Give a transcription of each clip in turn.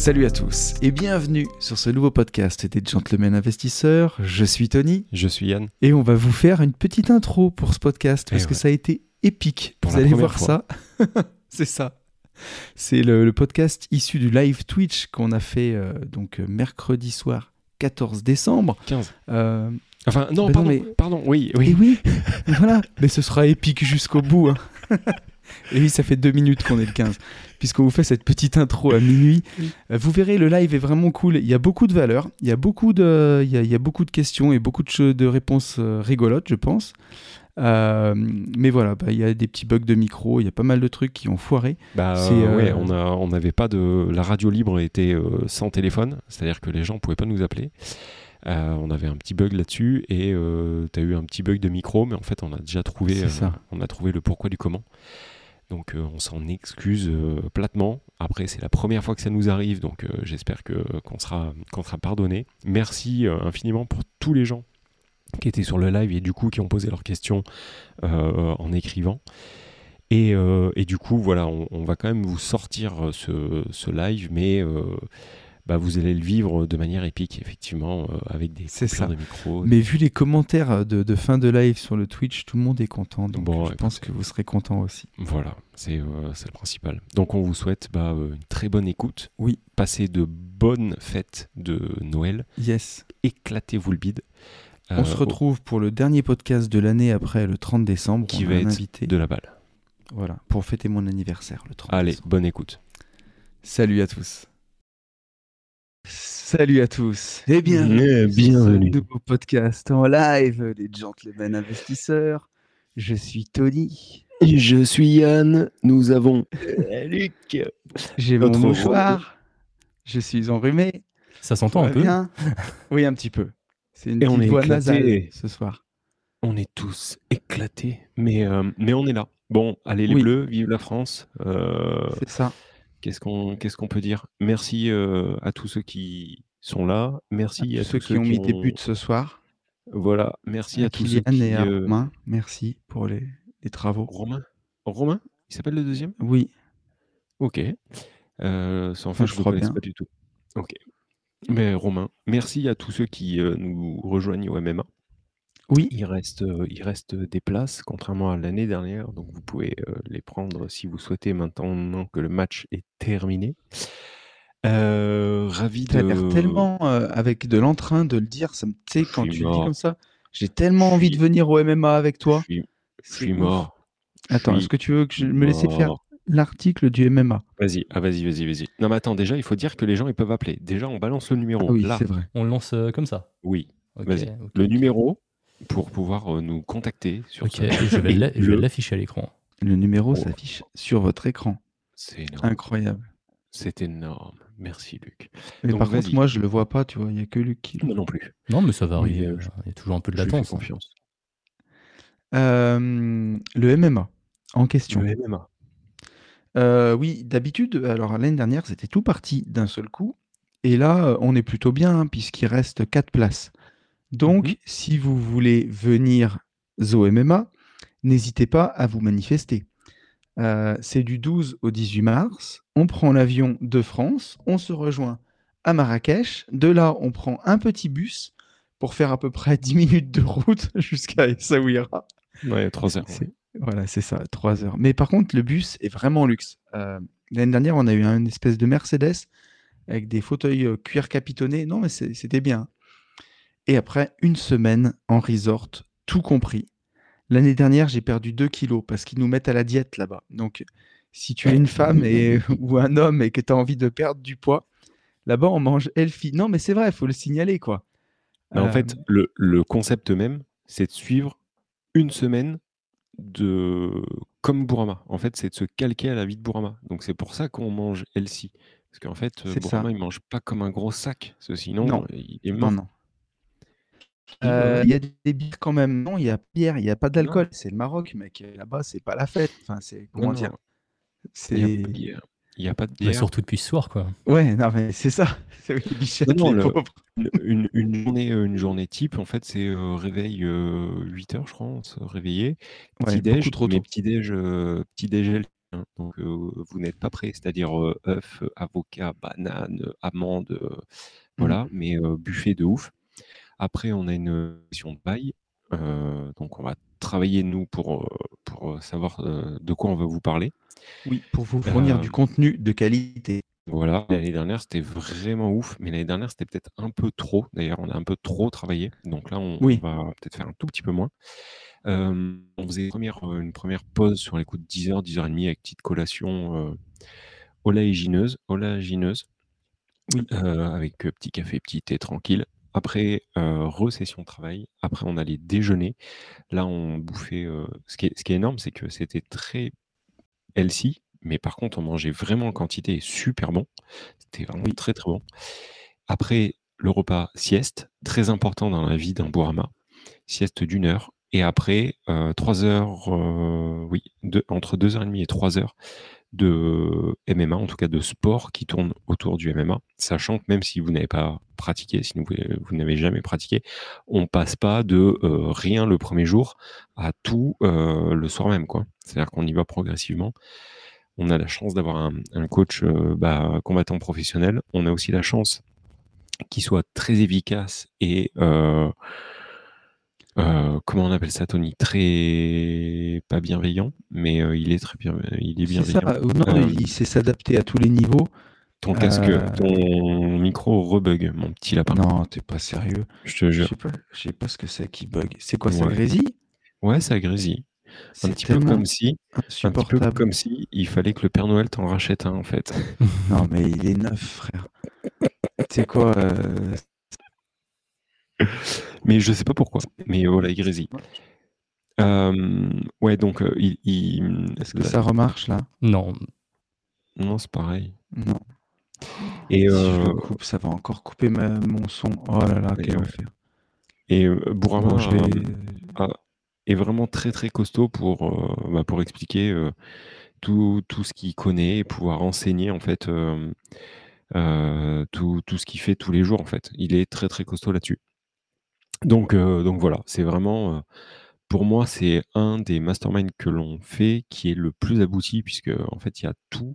Salut à tous et bienvenue sur ce nouveau podcast des Gentlemen Investisseurs. Je suis Tony Je suis Yann. et on va vous faire une petite intro pour ce podcast parce Eh que ça a été épique. Pour vous allez voir fois. ça. C'est ça. C'est le, le podcast issu du live Twitch qu'on a fait euh, donc euh, mercredi soir 14 décembre. 15. Euh, Enfin, non, non, pardon, mais- pardon, oui, Et oui. oui, voilà. Mais ce sera épique jusqu'au bout. hein. Et oui, ça fait deux minutes qu'on est le 15. Puisqu'on vous fait cette petite intro à minuit. Euh, Vous verrez, le live est vraiment cool. Il y a beaucoup de valeur. Il y a beaucoup de, il y a, il y a beaucoup de questions et beaucoup de, réponses euh, rigolotes, je pense. Euh, mais voilà, bah, il y a des petits bugs de micro. Il y a pas mal de trucs qui ont foiré. Bah, euh, euh, ouais, on a, on n'avait pas de. La radio libre était euh, sans téléphone, c'est-à-dire que les gens pouvaient pas nous appeler. Euh, on avait un petit bug là-dessus et tu as eu un petit bug de micro, mais en fait, on a déjà trouvé, euh, ça. on a trouvé le pourquoi du comment. Donc, euh, on s'en excuse euh, platement. Après, c'est la première fois que ça nous arrive, donc euh, j'espère qu'on sera, pardonné. Merci infiniment pour tous les gens qui étaient sur le live et du coup qui ont posé leurs questions en écrivant. Et, du coup, voilà, on, va quand même vous sortir ce, live, mais bah, vous allez le vivre de manière épique, effectivement, euh, avec des C'est ça. de micro. Mais vu les commentaires de, de fin de live sur le Twitch, tout le monde est content. Donc Bon, je pense que vous serez content aussi. Voilà, c'est euh, c'est le principal. Donc, on vous souhaite bah, euh, une très bonne écoute. Oui. Passez de bonnes fêtes de Noël. Yes. Éclatez-vous le bide. On Euh, se retrouve pour le dernier podcast de l'année après le 30 décembre. Qui On va être invité. de la balle. Voilà, pour fêter mon anniversaire le 30 Allez, décembre. bonne écoute. Salut à tous. Salut à tous. Et bienvenue. Eh, sur bienvenue. Ce nouveau podcast en live, les gentlemen investisseurs. Je suis Tony. Je suis Yann. Nous avons Luc. J'ai mon mouchoir. Je suis enrhumé. Ça s'entend un peu. bien? Oui, un petit peu. C'est une Et on petite est voix éclaté. nasale ce soir. On est tous éclatés, mais, euh, mais on est là. Bon, allez les Oui. Bleus, vive la France. Euh, C'est ça. Qu'est-ce qu'on peut dire? Merci euh, à tous ceux qui sont là. Merci à, Tous ceux tous qui ont mis des buts ce soir. Voilà, merci à, à tous ceux qui. et à euh, Romain. Merci pour les, les travaux. Romain? Romain? Il s'appelle le deuxième? Oui, Ok. Euh, ça, enfin, je ne connais pas du tout. Ok. Mais Romain, merci à tous ceux qui euh, nous rejoignent au MMA. Oui. Il reste, il reste des places, contrairement à l'année dernière, donc vous pouvez les prendre si vous souhaitez maintenant que le match est terminé. Euh, ravi Tu as de. l'air tellement euh, avec de l'entrain de le dire. Ça me, tu sais, Je quand suis tu le dis mort. comme ça, j'ai tellement envie suis- de venir au MMA avec toi. Je suis, je C'est suis ouf. mort. Attends, suis est-ce que tu veux que je me laisse faire mort. l'article du MMA Vas-y, ah, vas-y, vas-y, vas-y. Non, mais attends, déjà, il faut dire que les gens ils peuvent appeler. Déjà, on balance le numéro. Ah oui, Là, c'est vrai. On le lance euh, comme ça. oui. Ok, Vas-y. ok, Le ok. numéro pour pouvoir euh, nous contacter sur Ok, ce. et je vais l'afficher à l'écran. Le numéro Oh. s'affiche sur votre écran. C'est énorme. Incroyable. C'est énorme. Merci, Luc. Mais Donc, par contre, moi, je le vois pas, tu vois. Il y a que Luc qui. le- Moi non plus. Non, mais ça va arriver. euh, euh, Il y a toujours un peu de latence. hein. confiance. Euh, le MMA en question. Le MMA. Euh, oui, d'habitude, alors l'année dernière, c'était tout parti d'un seul coup. Et là, on est plutôt bien, hein, puisqu'il reste 4 places. Donc, Mhm. si vous voulez venir au MMA, n'hésitez pas à vous manifester. Euh, c'est du 12 au 18 mars. On prend l'avion de France, on se rejoint à Marrakech. De là, on prend un petit bus pour faire à peu près 10 minutes de route jusqu'à Essaouira. Ouais, 3 heures. C'est- Voilà, c'est ça, 3 heures. Mais par contre, le bus est vraiment luxe. Euh, L'année dernière, on a eu une espèce de Mercedes avec des fauteuils euh, cuir capitonnés. Non, mais c'était bien. Et après, une semaine en resort, tout compris. L'année dernière, j'ai perdu 2 kilos parce qu'ils nous mettent à la diète là-bas. Donc, si tu es une femme et, ou un homme et que tu as envie de perdre du poids, là-bas, on mange healthy. Non, mais c'est vrai, il faut le signaler, quoi. Mais en Euh, fait, le, le concept même, c'est de suivre une semaine de comme Bourama. En fait, c'est de se calquer à la vie de Bourama. Donc c'est pour ça qu'on mange healthy. Parce qu'en fait, euh, C'est ça. Bourama, il mange pas comme un gros sac. Parce que sinon, Non. il est Non, mort. non. Il y a des bières quand même. Non, il y a pas de bière, il n'y a pas d'alcool. C'est le Maroc, mec. Là-bas, c'est pas la fête. Enfin, c'est comment Non, dire? non, il C'est n'y a pas de bière. Il y a pas de Bah, bière. surtout depuis ce soir, quoi. ouais, non mais c'est ça. C'est oui, Bichette, Non, non, les le- pauvres. Une, une- journée, euh, une journée type, en fait, c'est euh, réveil 8 heures, je crois, on se réveillait. Ouais, Petit déj, beaucoup trop mais petit déj, euh, petit déj hein. donc euh, vous n'êtes pas prêt, c'est-à-dire euh, œufs, euh, avocat, banane, euh, amande, euh, voilà, mais euh, buffet de ouf. Après, on a une session de bail, euh, donc on va travailler nous pour, euh, pour euh, savoir de quoi on va vous parler. Oui, pour vous fournir Euh, du contenu de qualité. Voilà, l'année dernière c'était vraiment ouf, mais l'année dernière c'était peut-être un peu trop. D'ailleurs, on a un peu trop travaillé, donc là on, va peut-être faire un tout petit peu moins. Euh, on faisait une première, une première pause sur les coups de 10h, 10h30 avec petite collation oléagineuse, oléagineuse Oui. euh, avec euh, petit café, petit thé tranquille. Après, euh, recession de travail. Après, on allait déjeuner. Là, on bouffait. euh, ce, qui est, ce qui est énorme, c'est que c'était très healthy, mais par contre, on mangeait vraiment en quantité et super bon. C'était vraiment Oui. très, très bon. Après, le repas sieste, très important dans la vie d'un Bourama. Sieste d'une heure. Et après, euh, trois heures, euh, oui, deux- entre deux heures et demie et trois heures de MMA, en tout cas de sport qui tourne autour du MMA, sachant que même si vous n'avez pas pratiqué, si vous, vous n'avez jamais pratiqué, on passe pas de euh, rien le premier jour à tout euh, le soir même, quoi. C'est-à-dire qu'on y va progressivement. On a la chance d'avoir un, un coach euh, bah, combattant professionnel. On a aussi la chance qu'il soit très efficace et euh, euh, comment on appelle ça, Tony? Très pas bienveillant, mais euh, il est très bien, il est C'est bienveillant. ou Non, Euh, il sait s'adapter à tous les niveaux. ton casque, Euh, ton micro rebug, mon petit lapin. Non, t'es pas sérieux. Je te Je jure. sais pas, je sais pas ce que c'est qui bug. C'est quoi, ça Ouais. grésille? Ouais, ça grésille. Un C'est petit peu tellement comme si, un petit peu insupportable. comme si il fallait que le Père Noël t'en rachète un en fait. Non, mais il est neuf, frère. C'est quoi euh, Mais je sais pas pourquoi. Mais voilà, il grésille. Euh, ouais, donc euh, il, il- Est-ce que ça remarche là? Non, Non, c'est pareil. Non. Et, Si je euh, le coupe, ça va encore couper ma- mon son. Oh là là, Et quel enfer. et euh, Bourama Bon, je vais... a- a- est vraiment très très costaud pour, euh, bah, pour expliquer euh, tout, tout ce qu'il connaît et pouvoir enseigner en fait euh, euh, tout, tout ce qu'il fait tous les jours en fait. Il est très très costaud là-dessus. Donc, euh, donc voilà, c'est vraiment, euh, pour moi, c'est un des masterminds que l'on fait qui est le plus abouti puisque en fait il y a tout,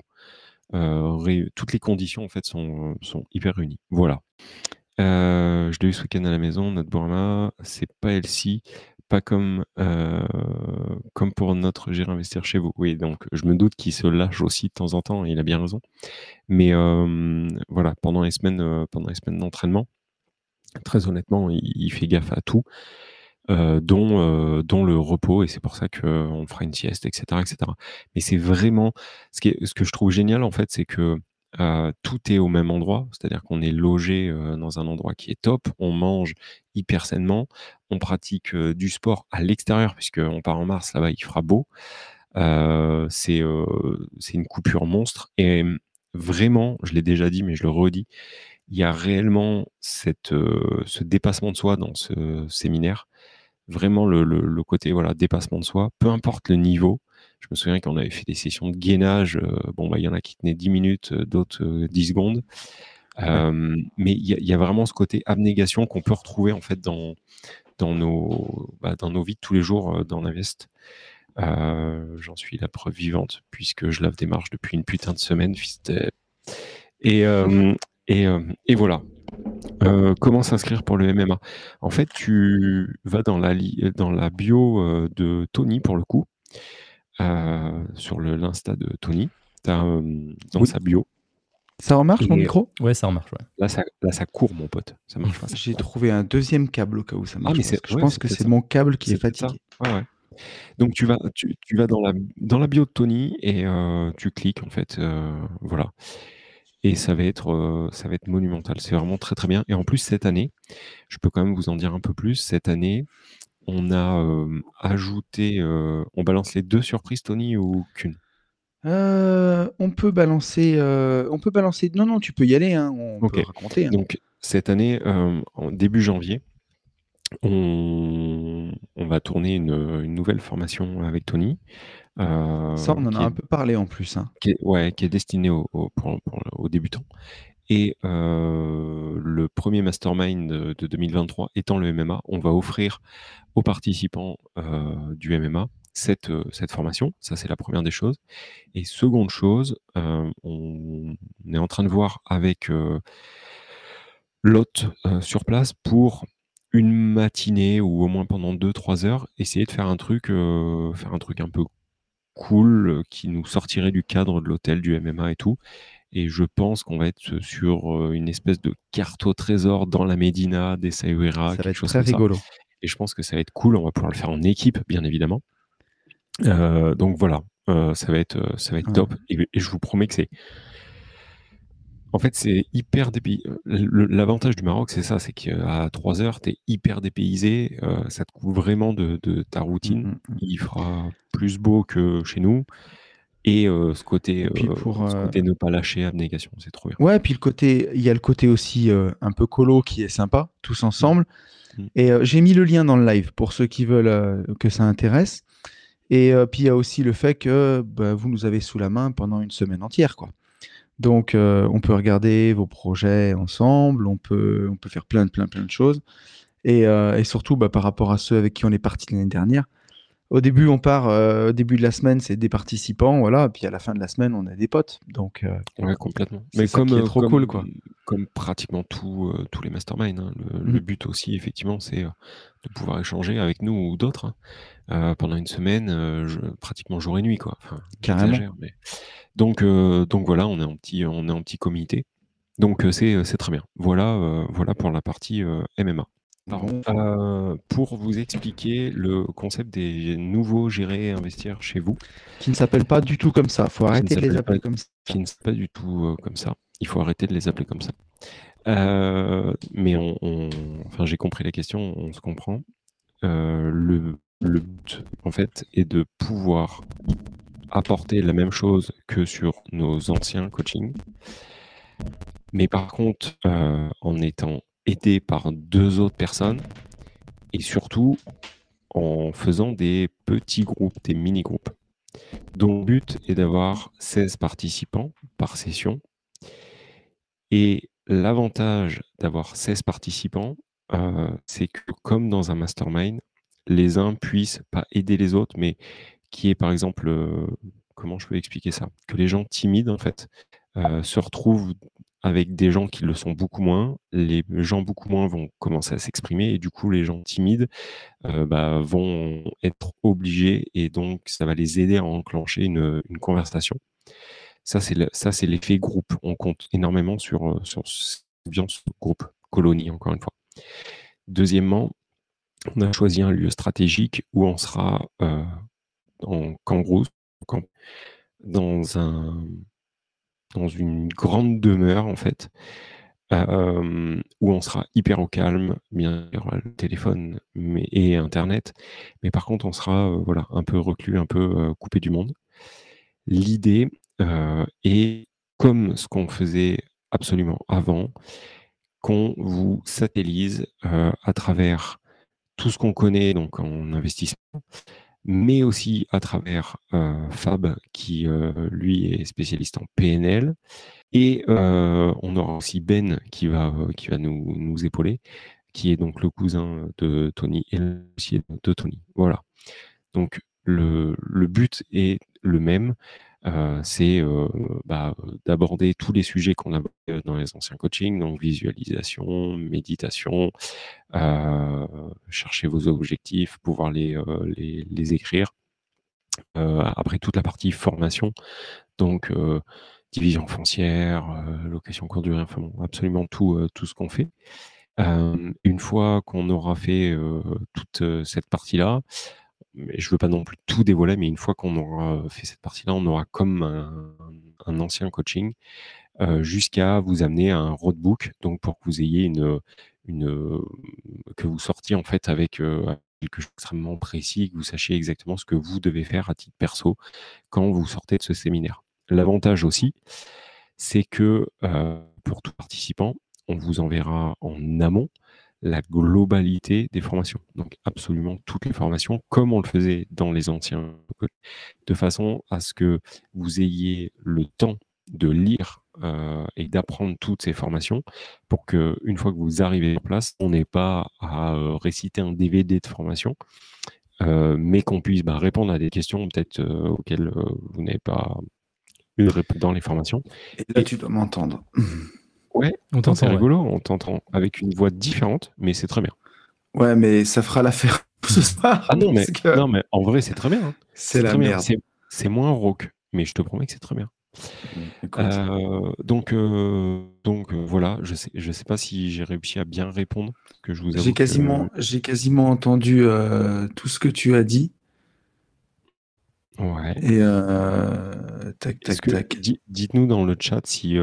euh, toutes les conditions en fait sont, sont hyper réunies. Voilà. Je l'ai eu ce week-end à la maison, notre Bourama, c'est pas healthy, pas comme, comme pour notre Gérer Investir chez vous. Oui, donc je me doute qu'il se lâche aussi de temps en temps, et il a bien raison. Mais voilà, pendant les semaines, pendant les semaines d'entraînement, très honnêtement, il, fait gaffe à tout, euh, dont, euh, dont le repos, et c'est pour ça qu'on fera une sieste, etc. etc. Mais c'est vraiment, ce, que je trouve génial en fait, c'est que euh, tout est au même endroit, c'est-à-dire qu'on est logé dans un endroit qui est top, on mange hyper sainement, on pratique du sport à l'extérieur, puisqu'on part en mars, là-bas il fera beau. C'est une coupure monstre, et vraiment, je l'ai déjà dit, mais je le redis, il y a réellement cette, euh, ce dépassement de soi dans ce séminaire. Vraiment le, le- le côté voilà, dépassement de soi, peu importe le niveau. Je me souviens qu'on avait fait des sessions de gainage. euh, bon, bah, il y en a qui tenaient 10 minutes, euh, d'autres euh, 10 secondes. Euh, Mais il y, y a vraiment ce côté abnégation qu'on peut retrouver en fait dans, dans, nos, bah, dans nos vies de tous les jours euh, dans. Euh, J'en suis la preuve vivante puisque je lave des marches depuis une putain de semaine, Et, euh, et, euh, et voilà. Euh, comment s'inscrire pour le MMA En fait, tu vas dans la, li- dans la bio euh, de Tony, pour le coup, euh, sur le- l'Insta de Tony. Tu as dans Oui. sa bio. Ça remarche mon micro? Ouais, ça remarche. Ouais. Là ça, là, ça court, mon pote. Ça marche pas. ça J'ai trouvé un deuxième câble au cas où ça marche. mais parce que je ouais, pense c'est que c'est ça. mon câble qui est, ça. fatigué. Ouais, ouais. Donc tu vas, tu, tu vas dans, la, dans la bio de Tony et euh, tu cliques en fait, euh, voilà. Et ça va être, euh, ça va être monumental. C'est vraiment très très bien. Et en plus cette année, je peux quand même vous en dire un peu plus. Cette année, on a euh, ajouté. euh, on balance les deux surprises, Tony, ou qu'une? Euh, on peut balancer, euh, on peut balancer. Non, non, tu peux y aller. hein, on Ok. peut raconter. hein. Donc, cette année, euh, en début janvier, on, on va tourner une, une nouvelle formation avec Tony. Euh, Ça, on en a est- un peu parlé en plus. hein. qui est, ouais, qui est destiné aux, aux- pour- pour- aux débutants. Et euh, le premier mastermind de, de 2023 étant le MMA, on va offrir aux participants euh, du MMA cette, cette formation. Ça, c'est la première des choses. Et seconde chose, on, on est en train de voir avec l'hôte sur place pour une matinée ou au moins pendant 2-3 heures, essayer de faire un truc, euh, faire un truc un peu cool euh, qui nous sortirait du cadre de l'hôtel, du MMA et tout. Et je pense qu'on va être sur euh, une espèce de carte au trésor dans la Médina, des Ça va quelque être chose très comme ça. rigolo. Et je pense que ça va être cool. On va pouvoir le faire en équipe, bien évidemment. Euh, donc voilà, Euh, ça va être, ça va être Ouais. top. Et, et je vous promets que c'est. En fait, c'est hyper dépaysé. L'avantage du Maroc, c'est ça, c'est qu'à 3 heures, tu es hyper dépaysé. euh, ça te coupe vraiment de, de ta routine. Mm, mm, mm. Il fera plus beau que chez nous. Et euh, ce côté, puis euh, pour, ce euh, côté ne pas lâcher, abnégation, c'est trop bien. Ouais, puis le côté, il y a le côté aussi euh, un peu colo qui est sympa, tous ensemble. Mm. Et euh, j'ai mis le lien dans le live pour ceux qui veulent euh, que ça intéresse. Et euh, puis il y a aussi le fait que bah, vous nous avez sous la main pendant une semaine entière, quoi. Donc euh, on peut regarder vos projets ensemble, on peut, on peut faire plein de plein plein de choses. Et, euh, surtout bah, par rapport à ceux avec qui on est parti l'année dernière. Au début, on part, euh, au début de la semaine, c'est des participants, voilà. Puis à la fin de la semaine, on a des potes. Donc euh, Ouais, complètement. C'est ça qui est trop comme, cool, quoi. Comme pratiquement tout, euh, tous les masterminds. hein. Le, le but aussi, effectivement, c'est euh, de pouvoir échanger avec nous ou d'autres hein, euh, pendant une semaine, euh, je- pratiquement jour et nuit, quoi. Enfin, Carrément. mais... donc, euh, donc voilà, on est en petit, on est en petit comité. Donc euh, c'est c'est très bien. Voilà, euh, voilà pour la partie euh, MMA. Euh, pour vous expliquer le concept des nouveaux gérer et investir chez vous, qui ne s'appellent pas du tout comme ça. Faut arrêter de les s'appellent appeler pas- comme ça. qui ne sont pas du tout euh, comme ça. Il faut arrêter de les appeler comme ça. Euh, mais on, on- enfin, j'ai compris la question, on se comprend. Le, le but, en fait, est de pouvoir apporter la même chose que sur nos anciens coachings. Mais par contre, euh, en étant aidé par deux autres personnes et surtout en faisant des petits groupes, des mini-groupes. dont le but est d'avoir 16 participants par session. Et l'avantage d'avoir 16 participants, euh, c'est que comme dans un mastermind, les uns puissent pas aider les autres, mais qui est par exemple, euh, comment je peux expliquer ça? Que les gens timides, en fait, euh, se retrouvent avec des gens qui le sont beaucoup moins. Les gens beaucoup moins vont commencer à s'exprimer et du coup, les gens timides euh, bah, vont être obligés et donc ça va les aider à enclencher une, conversation. Ça, c'est l'effet groupe. On compte énormément sur, euh, sur ambiance groupe, colonie, encore une fois. Deuxièmement, on a choisi un lieu stratégique où on sera en kangourou, dans, un, dans une grande demeure, en fait, euh, où on sera hyper au calme, bien il y aura le téléphone mais, et Internet, mais par contre, on sera euh, voilà, un peu reclus, un peu euh, coupé du monde. L'idée euh, est, comme ce qu'on faisait absolument avant, qu'on vous satellise euh, à travers tout ce qu'on connaît donc en investissement, mais aussi à travers euh, Fab qui euh, lui est spécialiste en PNL. Et euh, on aura aussi Ben qui va, nous, épauler, qui est donc le cousin de Tony et l'associé de Tony. Voilà. Donc le, le but est le même, euh, c'est euh, bah, d'aborder tous les sujets qu'on a abordés dans les anciens coachings, donc visualisation, méditation, euh, chercher vos objectifs, pouvoir les, écrire. Après toute la partie formation, donc division foncière, location courte durée, enfin absolument tout, tout ce qu'on fait. Une fois qu'on aura fait toute cette partie-là, mais je veux pas non plus tout dévoiler, mais une fois qu'on aura fait cette partie-là, on aura comme un, ancien coaching euh, jusqu'à vous amener à un roadbook, donc pour que vous ayez une, que vous sortiez en fait avec, euh, quelque chose d'extrêmement précis, que vous sachiez exactement ce que vous devez faire à titre perso quand vous sortez de ce séminaire. L'avantage aussi, c'est que euh, pour tout participant, on vous enverra en amont la globalité des formations. Donc absolument toutes les formations, comme on le faisait dans les anciens, de façon à ce que vous ayez le temps de lire euh, et d'apprendre toutes ces formations pour que une fois que vous arrivez en place, on n'ait pas à euh, réciter un DVD de formation, euh, mais qu'on puisse bah, répondre à des questions peut-être auxquelles vous n'avez pas eu de réponse dans les formations. Et là, tu dois m'entendre. Ouais, on t'entend. C'est rigolo, on t'entend avec une voix différente, mais c'est très bien. Ouais, mais ça fera l'affaire ce soir. Ah non, mais, non, mais en vrai, c'est très bien. Hein. C'est la merde. C'est moins rock, mais je te promets que c'est très bien. Euh, donc, euh, donc euh, voilà, je sais, je sais pas si j'ai réussi à bien répondre. Que je vous j'ai quasiment, j'ai quasiment entendu tout ce que tu as dit. Ouais. Et tac, tac, tac. Dites-nous dans le chat si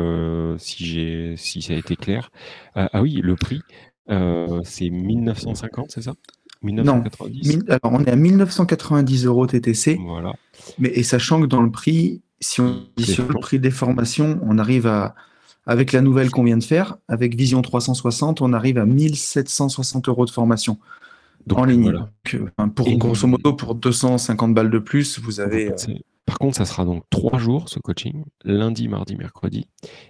si j'ai si ça a été clair. ah oui, le prix, c'est 1950, c'est ça? 1990. Non, alors on est à 1990 euros TTC. Voilà. Mais et sachant que dans le prix, si on dit sur le prix des formations, on arrive à, avec la nouvelle qu'on vient de faire, avec Vision 360, on arrive à 1760 euros de formation en ligne. pour, grosso modo, pour 250 balles de plus, vous avez. Euh, par contre, ça sera donc trois jours ce coaching, lundi, mardi, mercredi.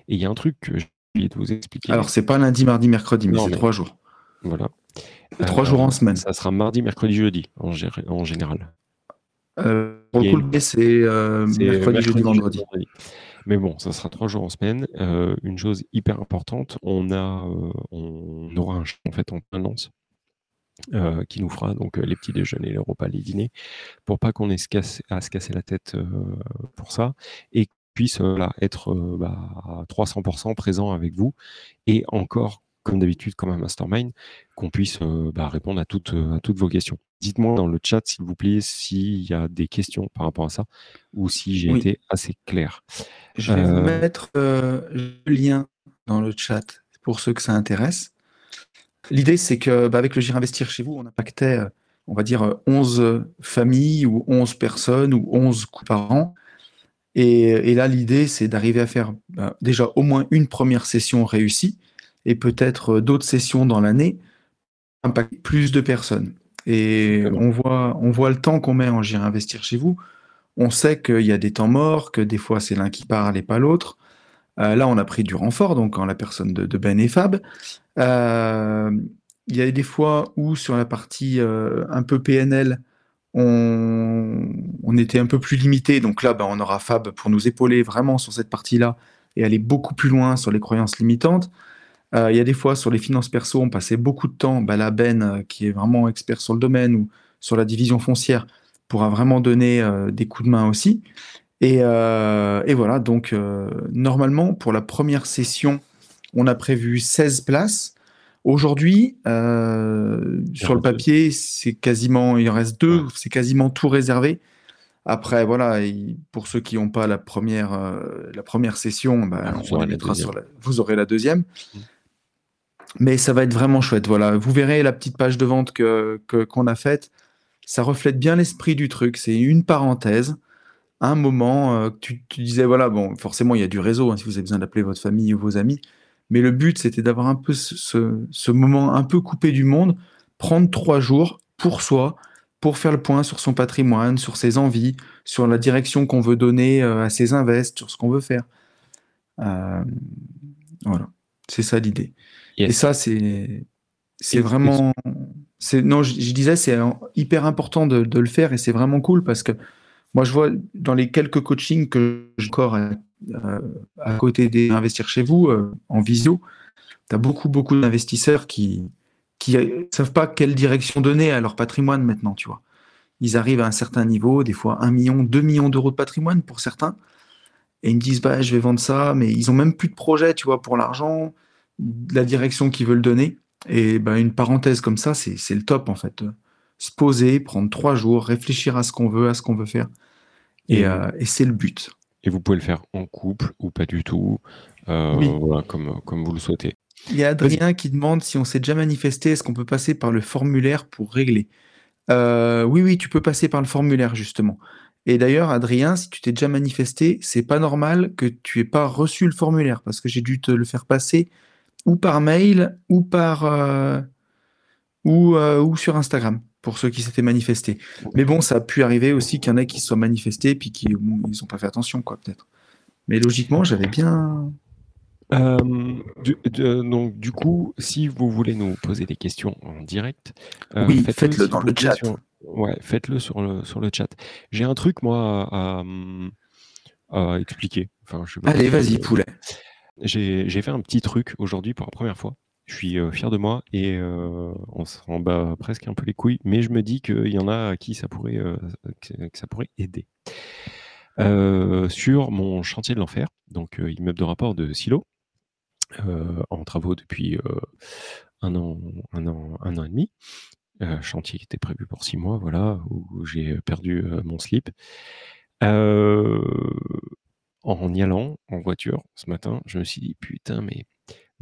Et il y a un truc que j'ai oublié de vous expliquer. Alors, c'est pas lundi, mardi, mercredi, mais c'est trois jours. Voilà. Trois jours en semaine. Ça sera mardi, mercredi, jeudi, en, en général. Euh, pour le coup, c'est euh, mercredi, jeudi, vendredi. Mais bon, ça sera trois jours en semaine. Euh, une chose hyper importante, on a, on aura un en fait en permanence qui nous fera donc les petits déjeuners, les repas, les dîners, pour pas qu'on ait à se casser la tête pour ça et puisse être bah, à 300% présent avec vous et encore comme d'habitude, comme un mastermind, qu'on puisse bah, répondre à toutes, à toutes vos questions. Dites-moi dans le chat, s'il vous plaît, s'il y a des questions par rapport à ça ou si j'ai été assez clair. Je vais vous euh, mettre le lien dans le chat pour ceux que ça intéresse. L'idée, c'est que bah, avec le Gire Investir chez vous, on impactait, on va dire, 11 familles ou 11 personnes ou 11 coups par an. Et, là, l'idée, c'est d'arriver à faire bah, déjà au moins une première session réussie et peut-être d'autres sessions dans l'année, impacter plus de personnes. Et on voit, on voit le temps qu'on met en J'irai investir chez vous. On sait qu'il y a des temps morts, que des fois c'est l'un qui parle et pas l'autre. Euh, là, on a pris du renfort, donc en la personne de, Ben et Fab. Euh, il y a des fois où sur la partie euh, un peu PNL, on, était un peu plus limité. Donc là, ben, on aura Fab pour nous épauler vraiment sur cette partie-là et aller beaucoup plus loin sur les croyances limitantes. Il y a des fois sur les finances perso, on passait beaucoup de temps. Bah, la Ben, qui est vraiment expert sur le domaine ou sur la division foncière, pourra vraiment donner des coups de main aussi. Et, voilà, donc normalement, pour la première session, on a prévu 16 places. Aujourd'hui, sur le papier, c'est quasiment, il en reste deux, c'est quasiment tout réservé. Après, voilà, pour ceux qui n'ont pas la première, la première session, bah, ah, vous, aurez vous, aurez la deuxième. Mmh. Mais ça va être vraiment chouette. Voilà, vous verrez la petite page de vente que qu'on a faite. Ça reflète bien l'esprit du truc. C'est une parenthèse, un moment. Euh, tu, tu, disais voilà, bon, forcément il y a du réseau hein, si vous avez besoin d'appeler votre famille ou vos amis. Mais le but c'était d'avoir un peu ce, ce, moment un peu coupé du monde, prendre trois jours pour soi, pour faire le point sur son patrimoine, sur ses envies, sur la direction qu'on veut donner euh, à ses invests, sur ce qu'on veut faire. Euh, voilà, c'est ça l'idée. Et ça, c'est c'est vraiment. Non, je, disais, c'est hyper important de, de, le faire et c'est vraiment cool parce que moi, je vois dans les quelques coachings que j'ai encore à, à, côté des investir chez vous euh, en visio, tu as beaucoup, beaucoup d'investisseurs qui qui savent pas quelle direction donner à leur patrimoine maintenant, tu vois. Ils arrivent à un certain niveau, des fois 1 million, 2 millions d'euros de patrimoine pour certains, et ils me disent, bah, je vais vendre ça, mais ils ont même plus de projet, tu vois, pour l'argent la direction qu'ils veulent donner. Et ben, une parenthèse comme ça, c'est le top en fait. Se poser, prendre trois jours, réfléchir à ce qu'on veut, à ce qu'on veut faire. Et, euh, c'est le but. Et vous pouvez le faire en couple ou pas du tout, euh, voilà, comme, comme vous le souhaitez. Il y a Adrien qui demande si on s'est déjà manifesté, est-ce qu'on peut passer par le formulaire pour régler? Euh, oui, oui, tu peux passer par le formulaire, justement. Et d'ailleurs, Adrien, si tu t'es déjà manifesté, c'est pas normal que tu aies pas reçu le formulaire parce que j'ai dû te le faire passer ou par mail ou par euh, ou, euh, ou sur Instagram pour ceux qui s'étaient manifestés. Mais bon, ça a pu arriver aussi qu'il y en ait qui se soient manifestés puis qui bon, ils pas fait attention, quoi, peut-être. Mais logiquement, j'avais bien. Euh, du, de- donc, du coup, si vous voulez nous poser des questions en direct, euh, Oui, faites-le dans le chat. sur- ouais, faites-le sur le, sur le chat. J'ai un truc, moi, à, à expliquer. Enfin, je Allez, vas-y, poulet. J'ai j'ai fait un petit truc aujourd'hui pour la première fois. Euh, fier de moi et euh, on s'en bat presque un peu les couilles, mais je me dis qu'il y en a à qui ça pourrait, euh, que, ça pourrait aider. Sur mon chantier de l'enfer, donc immeuble de rapport de Silo, en travaux depuis un, an, un, an, un an et demi. Chantier qui était prévu pour six mois, voilà, où j'ai perdu mon slip. En y allant en voiture ce matin, je me suis dit putain, mais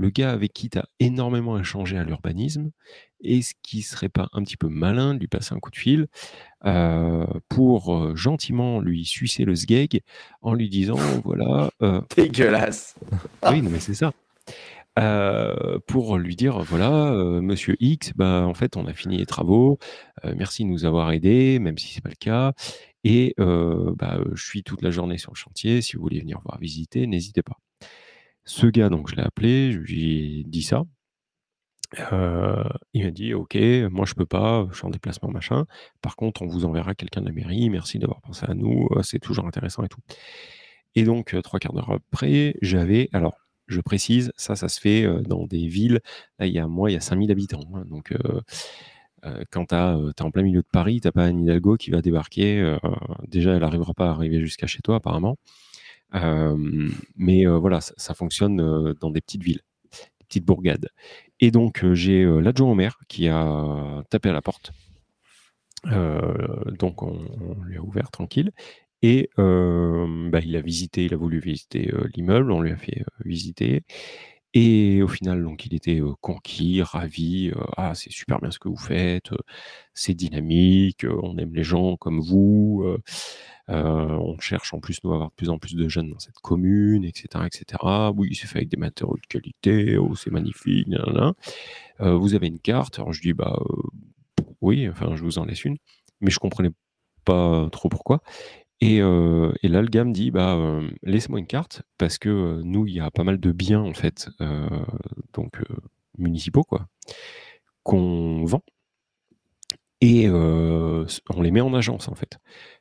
le gars avec qui tu as énormément échangé à l'urbanisme, est-ce qu'il serait pas un petit peu malin de lui passer un coup de fil euh, pour euh, gentiment lui sucer le sgeg en lui disant voilà, euh, Dégueulasse. oui, non, mais c'est ça. Euh, pour lui dire voilà, euh, monsieur X, bah, en fait, on a fini les travaux, euh, merci de nous avoir aidés, même si c'est pas le cas. Et bah, je suis toute la journée sur le chantier. Si vous voulez venir voir visiter, n'hésitez pas. Ce gars, donc, je l'ai appelé, je lui ai dit ça. Euh, il m'a dit ok, moi je peux pas, je suis en déplacement machin. Par contre, on vous enverra quelqu'un de la mairie. Merci d'avoir pensé à nous, euh, c'est toujours intéressant et tout. Et donc euh, trois quarts d'heure après, j'avais alors je précise, ça, ça se fait dans des villes. Là, il y a moi, il y a 5000 habitants. hein. donc, quand tu es en plein milieu de Paris, t'as pas Anne Hidalgo qui va débarquer. déjà, elle n'arrivera pas à arriver jusqu'à chez toi, apparemment. Euh, mais euh, voilà, ça, fonctionne euh, dans des petites villes, des petites bourgades. Et donc, j'ai l'adjoint au maire qui a tapé à la porte. Donc, on, on lui a ouvert tranquille. Et bah, il a visité, il a voulu visiter l'immeuble, on lui a fait visiter. Et au final, donc, il était conquis, ravi. ah, c'est super bien ce que vous faites, c'est dynamique, on aime les gens comme vous. Euh, on cherche en plus, nous, à avoir de plus en plus de jeunes dans cette commune, etc. etc. Oui, c'est fait avec des matériaux de qualité, oh, c'est magnifique. nanana. Euh, vous avez une carte Alors, je dis, bah euh, oui, enfin, je vous en laisse une. Mais je comprenais pas trop pourquoi. Et, là, le gars me dit, bah, laissez-moi une carte, parce que nous, il y a pas mal de biens, en fait, donc municipaux, quoi, qu'on vend. Et on les met en agence, en fait.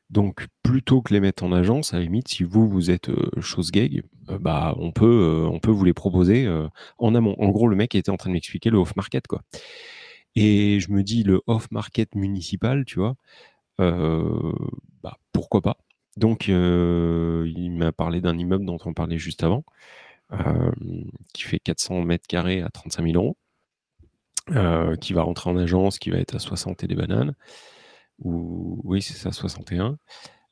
Donc, plutôt que les mettre en agence, à la limite, si vous, vous êtes euh, chose gag, euh, bah, on peut, euh, on peut vous les proposer en amont. En gros, le mec était en train de m'expliquer le off-market, quoi. Et je me dis, le off-market municipal, tu vois, bah, pourquoi pas? Donc, il m'a parlé d'un immeuble dont on parlait juste avant, qui fait 400 mètres carrés à 35 000 euros, qui va rentrer en agence, qui va être à 60 et des bananes. Ou, oui, c'est ça, 61.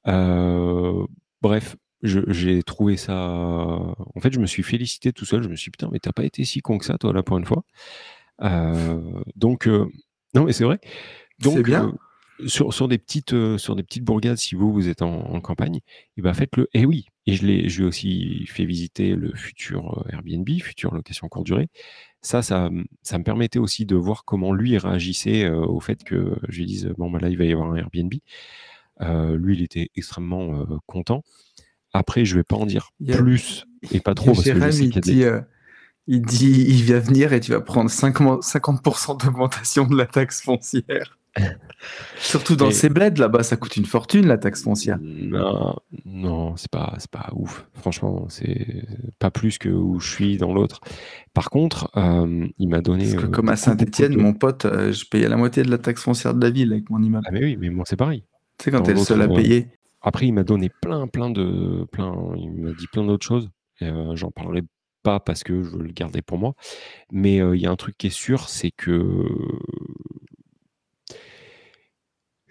Euh, bref, j'ai trouvé ça. En fait, je me suis félicité tout seul. Je me suis dit, putain, mais t'as pas été si con que ça, toi, là, pour une fois. Euh, donc, euh, non, mais c'est vrai. Donc, C'est bien. Sur, sur, des petites, euh, sur des petites bourgades, si vous, vous êtes en, en campagne, et ben faites-le. Et oui, et je, l'ai, je lui ai aussi fait visiter le futur euh, Airbnb, future location courte durée. Ça, ça, ça me permettait aussi de voir comment lui réagissait euh, au fait que je lui dise, bon, bah là, il va y avoir un Airbnb. Euh, lui, il était extrêmement content. Après, je vais pas en dire a- plus et pas trop parce que je sais il des- dit, il dit, il va venir et tu vas prendre 50 50% d'augmentation de la taxe foncière. Surtout dans ces bleds là-bas, ça coûte une fortune la taxe foncière. Non, non, c'est pas, c'est pas ouf. Franchement, c'est pas plus que où je suis dans l'autre. Par contre, euh, il m'a donné. Parce que euh, comme à de- mon pote, euh, je payais la moitié de la taxe foncière de la ville avec mon immeuble. Ah mais oui, mais moi c'est pareil. Tu sais, quand t'es le seul à payer. Après, il m'a donné plein, plein de, plein. Il m'a dit plein d'autres choses. J'en parlerai pas parce que je veux le garder pour moi. Mais il y a un truc qui est sûr, c'est que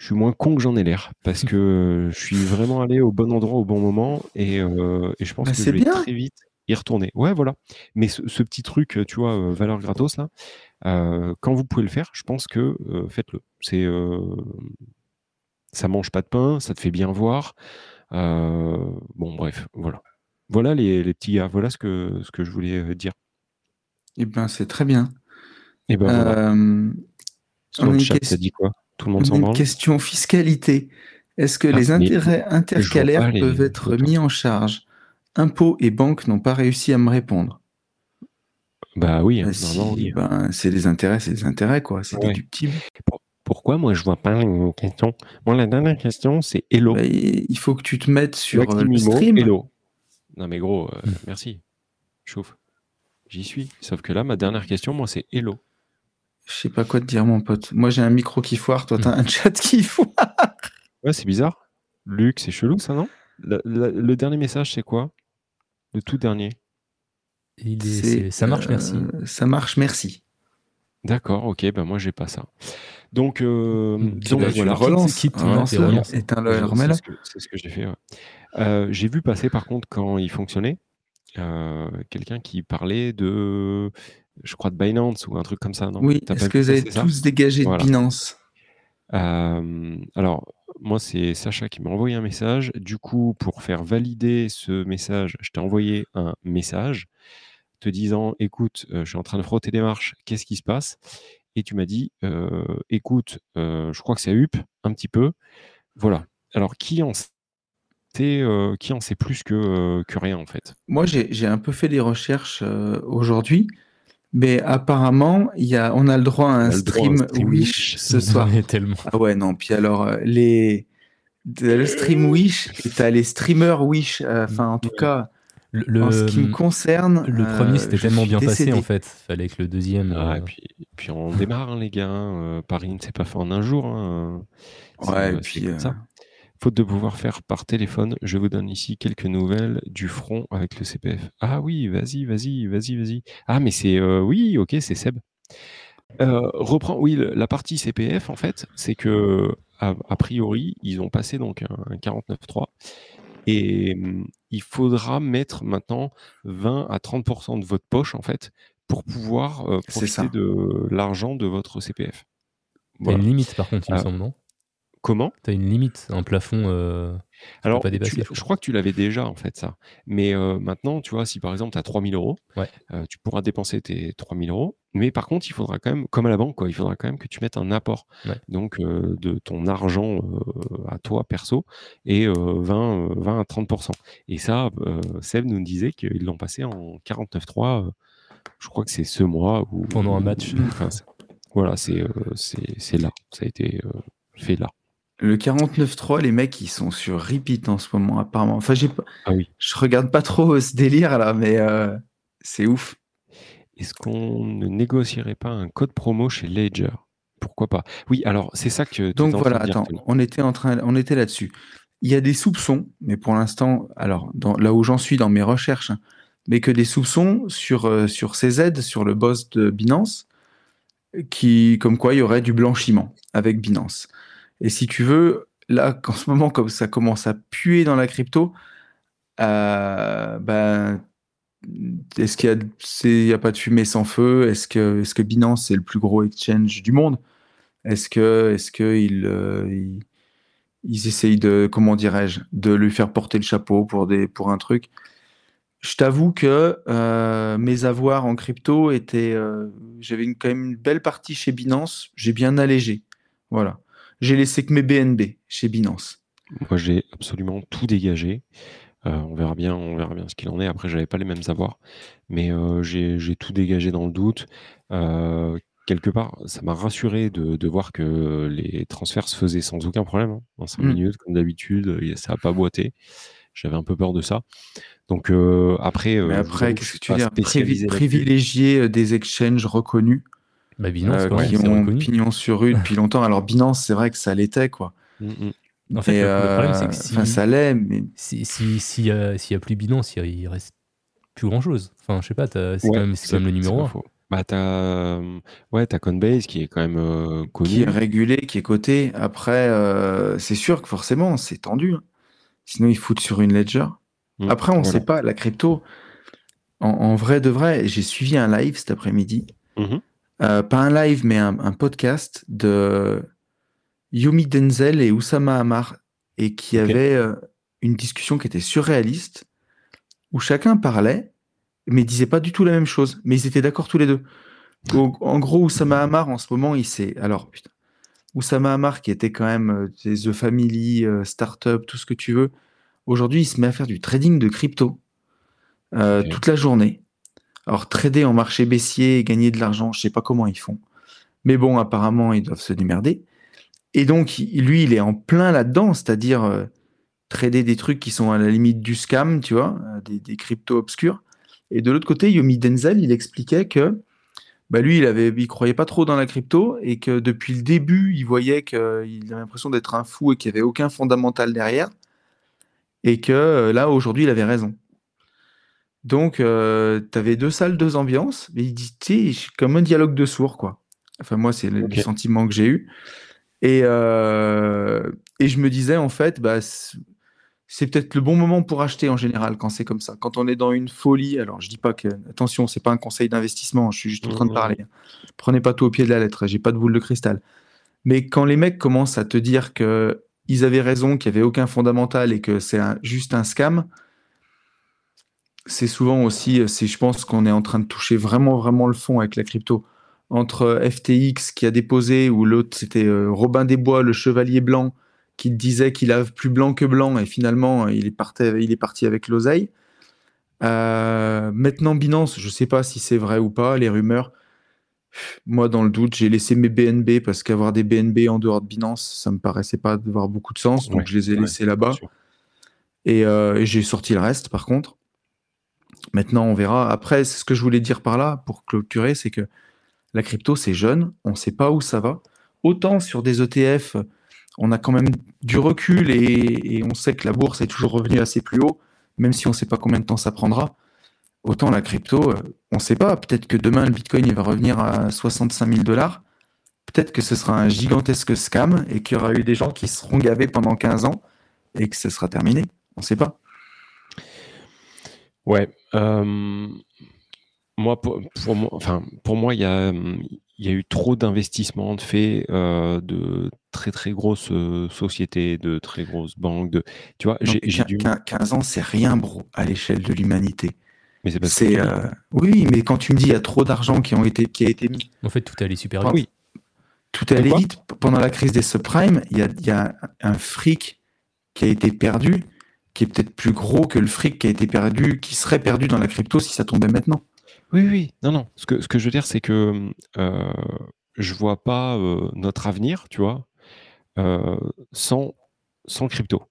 je suis moins con que j'en ai l'air parce que je suis vraiment allé au bon endroit au bon moment et, euh, et je pense Bah, que je c'est vais bien. très vite. y retourner. Ouais, voilà. Mais ce, ce petit truc, tu vois, euh, valeur gratos, là, euh, quand vous pouvez le faire, je pense que faites-le. C'est, ça mange pas de pain, ça te fait bien voir. Bon, bref, voilà. Voilà les, les petits gars, voilà ce que, ce que je voulais dire. Eh ben, c'est très bien. Et ben voilà. Sur le chat, question- ça dit quoi? Tout le monde s'en une branle question fiscalité. Est-ce que Ah, les intérêts intercalaires les- peuvent être mis en charge? Impôts et banques n'ont pas réussi à me répondre. Bah oui, Bah, si, oui. ben, c'est des intérêts, c'est des intérêts, quoi. C'est Ouais. déductible. Pourquoi moi je vois pas une question? Moi la dernière question c'est Hello. Bah, il faut que tu te mettes sur euh, le stream. Hello. Non mais gros, euh, Hmm. merci. Chauffe. J'y suis. Sauf que là ma dernière question moi c'est Hello. Je sais pas quoi te dire, mon pote. Moi, j'ai un micro qui foire, toi, t'as Hmm. un chat qui foire. Ouais c'est bizarre. Luc c'est chelou ça non? Le, le- le dernier message c'est quoi? Le tout dernier. Il est- C'est, c'est- ça marche, euh, merci. Ça marche, merci. D'accord, ok, ben moi j'ai pas ça. Donc, euh, Hmm, donc tu voilà. le relances. quitte relance relance. Je- remets-le. C'est ce que, c'est ce que j'ai fait. ouais. Euh, j'ai vu passer par contre quand il fonctionnait euh, quelqu'un qui parlait de, je crois de Binance ou un truc comme ça, non? Oui, est-ce que vous avez ça? tous dégagé Voilà. de Binance? Euh, alors, moi, c'est Sacha qui m'a envoyé un message. Du coup, pour faire valider ce message, je t'ai envoyé un message te disant écoute, euh, je suis en train de frotter des marches, qu'est-ce qui se passe? Et tu m'as dit euh, écoute, je crois que c'est UP un petit peu. Voilà. Alors, qui en sait, qui en sait plus que, que rien en fait? Moi, j'ai un peu fait des recherches aujourd'hui, mais apparemment, il y a, on a le droit à un a le droit à un stream stream Wish Wish. ce soir. Tellement. Ah ouais, non. Puis alors, euh, les, le stream Wish, et t'as les streamers Wish. euh, Enfin, en tout cas, Le, le- en ce qui me concerne. le euh, premier, c'était je tellement bien passé, en fait. Fallait que le deuxième. Ah, euh, et puis, puis on démarre, hein, les gars. hein, euh, Paris ne s'est pas fait en un jour. hein, Ouais, et puis. comme euh, ça. Faute de pouvoir faire par téléphone, je vous donne ici quelques nouvelles du front avec le CPF. Ah oui, vas-y, vas-y, vas-y, vas-y. Ah, mais c'est. euh, oui, ok, c'est Seb. Euh, reprends, oui, la partie CPF, en fait, c'est que, a, a priori, ils ont passé donc un, un 49.3 et hum, il faudra mettre maintenant 20 à 30% de votre poche, en fait, pour pouvoir euh, ça. de l'argent de votre CPF. T'as Voilà. une limite, par contre, il me Ah. semble, non? Comment T'as une limite, un plafond. euh, Alors, pas tu dépasser, l'as- je crois. que tu l'avais déjà, en fait, ça. Mais euh, maintenant, tu vois, si par exemple, tu as 3000 euros, Ouais. euh, tu pourras dépenser tes 3000 euros. Mais par contre, il faudra quand même, comme à la banque, quoi, il faudra quand même que tu mettes un apport. Ouais. Donc, de ton argent à toi, perso, et euh, 20, euh, 20 à 30%. Et ça, Seb nous disait qu'ils l'ont passé en 49.3. euh, je crois que c'est ce mois. Pendant un match. enfin, voilà, c'est là. Ça a été fait là. Le 49.3, les mecs, ils sont sur repeat en ce moment, apparemment. Enfin, j'ai pas... Ah oui. je regarde pas trop ce délire là, mais euh, c'est ouf. Est-ce qu'on ne négocierait pas un code promo chez Ledger? Pourquoi pas? Oui, alors c'est ça que Donc voilà, attends, on était en train, on était là-dessus. Il y a des soupçons, mais pour l'instant, alors dans- là où j'en suis dans mes recherches, hein, mais que des soupçons sur euh, sur CZ, sur le boss de Binance, qui comme quoi il y aurait du blanchiment avec Binance. Et si tu veux, là, en ce moment, comme ça commence à puer dans la crypto, euh, ben est-ce qu'il y a, pas de fumée sans feu? Est-ce que, est-ce que Binance c'est le plus gros exchange du monde? Est-ce que, ils, euh, ils, essayent de, comment dirais-je, de lui faire porter le chapeau pour des, pour un truc? Je t'avoue que euh, mes avoirs en crypto étaient, j'avais quand même une belle partie chez Binance. J'ai bien allégé, voilà. J'ai laissé que mes BNB chez Binance. Moi, j'ai absolument tout dégagé. Euh, on verra bien, on verra bien ce qu'il en est. Après, j'avais pas les mêmes avoirs, mais euh, j'ai tout dégagé dans le doute. Euh, quelque part, ça m'a rassuré de, de voir que les transferts se faisaient sans aucun problème, hein, en 5 Mm. minutes, comme d'habitude. Ça a pas boité. J'avais un peu peur de ça. Donc après, Mais après, qu'est-ce que tu veux dire? Privilégier des exchanges reconnus Bah, Binance, euh, qui c'est ont reconnu. pignon sur rue depuis longtemps. Alors Binance, c'est vrai que ça l'était, quoi. Mm, mm. En fait, le, le problème, c'est euh, que si, enfin, ça l'est, mais si, si, s'il y a, s'il plus Binance, il, reste plus grand chose. Enfin, je sais pas, c'est Ouais, quand, même- c'est quand même le numéro pas 1. faux. Bah, t'as euh, ouais, t'as Coinbase qui est quand même euh, qui est régulé, qui est coté. Après, euh, c'est sûr que forcément, c'est tendu. hein. Sinon, ils foutent sur une ledger. Mm, Après, on ne voilà. sait pas. La crypto, En, en vrai de vrai, j'ai suivi un live cet après-midi. Mhm. Euh, pas un live, mais un, un podcast de Yumi Denzel et Oussama Hamar, et qui avait euh, une discussion qui était surréaliste, où chacun parlait, mais disait pas du tout la même chose, mais ils étaient d'accord tous les deux. Au- en gros, Oussama Hamar, en ce moment, il s'est... Alors, putain. Oussama Hamar, qui était quand même euh, des The Family, euh, Startup, tout ce que tu veux, aujourd'hui, il se met à faire du trading de crypto toute la journée. Alors, trader en marché baissier gagner de l'argent, je sais pas comment ils font. Mais bon, apparemment, ils doivent se démerder. Et donc, lui, il est en plein là-dedans, c'est-à-dire euh, trader des trucs qui sont à la limite du scam, tu vois, euh, des, cryptos obscurs. Et de l'autre côté, Yomi Denzel, il expliquait que bah lui, il avait, il croyait pas trop dans la crypto et que depuis le début, il voyait qu'il avait l'impression d'être un fou et qu'il n'y avait aucun fondamental derrière. Et que euh, là, aujourd'hui, il avait raison. Donc, tu avais deux salles, deux ambiances, mais il dit, tu sais, comme un dialogue de sourds, quoi. Enfin, moi, c'est le, sentiment que j'ai eu. Et, euh, et je me disais, en fait, bah, c'est peut-être le bon moment pour acheter en général quand c'est comme ça. Quand on est dans une folie, alors je dis pas que, attention, c'est pas un conseil d'investissement, je suis juste en train de Mhm. parler. Prenez pas tout au pied de la lettre, j'ai pas de boule de cristal. Mais quand les mecs commencent à te dire que ils avaient raison, qu'il n'y avait aucun fondamental et que c'est juste un scam, c'est souvent aussi, euh, c'est, je pense qu'on est en train de toucher vraiment, vraiment le fond avec la crypto. Entre FTX qui a déposé, ou l'autre c'était euh, Robin des Bois, le chevalier blanc, qui disait qu'il a plus blanc que blanc, et finalement il est parti, il est parti avec l'oseille. Euh, maintenant Binance, je sais pas si c'est vrai ou pas, les rumeurs. Moi, dans le doute, j'ai laissé mes BNB parce qu'avoir des BNB en dehors de Binance, ça me paraissait pas avoir beaucoup de sens, donc Ouais, je les ai ouais, laissés là-bas. euh, et j'ai sorti le reste, par contre. Maintenant, on verra. Après, ce que je voulais dire par là, pour clôturer, c'est que la crypto, c'est jeune, on ne sait pas où ça va. Autant sur des ETF, on a quand même du recul et, et on sait que la bourse est toujours revenue assez plus haut, même si on ne sait pas combien de temps ça prendra. Autant la crypto, euh, on ne sait pas. Peut-être que demain, le Bitcoin il va revenir à 65 000 dollars. Peut-être que ce sera un gigantesque scam et qu'il y aura eu des gens qui seront gavés pendant 15 ans et que ce sera terminé. On ne sait pas. Ouais. euh, moi, pour, pour moi, enfin, pour moi, il y a, il y a eu trop d'investissements de fait euh, de très très grosses sociétés, de très grosses banques. De, tu vois, j'ai mais j'ai quin- dû. quin- 15 ans, c'est rien, bro, à l'échelle de l'humanité. Mais c'est parce que euh, oui, mais quand tu me dis il y a trop d'argent qui ont été qui a été mis, En fait, tout est allé super vite. oui. tout est allé vite. Pendant la crise des subprimes, il y a, il y a un fric qui a été perdu, qui est peut-être plus gros que le fric qui a été perdu, qui serait perdu dans la crypto si ça tombait maintenant. Oui, oui, non, non. Ce que, ce que je veux dire, c'est que euh, je vois pas euh, notre avenir, tu vois, euh, sans, sans crypto.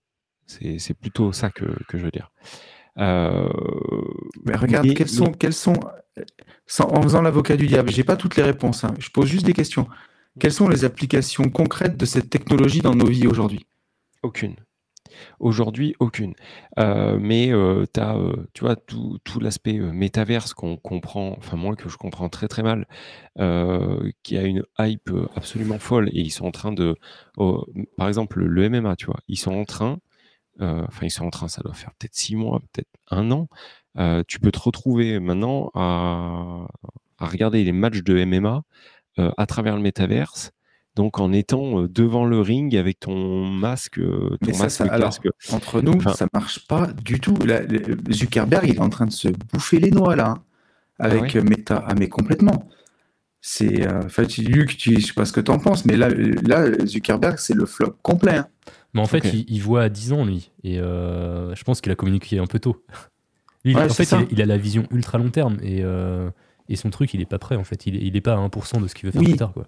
C'est plutôt ça que, que je veux dire. Mais regarde, mais- quels sont, quels sont, sans- en faisant l'avocat du diable, j'ai pas toutes les réponses. hein, je pose juste des questions. Quelles sont les applications concrètes de cette technologie dans nos vies aujourd'hui? Aucune. Aujourd'hui, aucune. Euh, mais euh, tu as, tu vois, tout, l'aspect euh, métaverse qu'on comprend, enfin moi que je comprends très très mal, euh, qui a une hype euh, absolument folle et ils sont en train de, oh, par exemple le MMA, tu vois, ils sont en train, euh, enfin ils sont en train, ça doit faire peut-être six mois, peut-être un an, euh, tu peux te retrouver maintenant à, à regarder les matchs de MMA euh, à travers le métaverse. Donc en étant euh, devant le ring avec ton masque, euh, ton Mais ça, masque ça- alors, casque. Entre nous, Enfin- ça marche pas du tout. Là, Zuckerberg, il est en train de se bouffer les noix là, hein, avec ouais euh, Meta. Ah, mais complètement. C'est, euh, enfin, tu- Luc, tu, je sais pas ce que tu en penses, mais là, là, Zuckerberg, c'est le flop complet. hein. Mais en fait, il, il voit à 10 ans, lui. Et euh, je pense qu'il a communiqué un peu tôt. Lui, il- Ouais, en c'est fait, ça. il, il a la vision ultra long terme. Et, euh, et son truc, il est pas prêt, en fait. Il, est- il est pas à 1% de ce qu'il veut faire Oui. plus tard, quoi.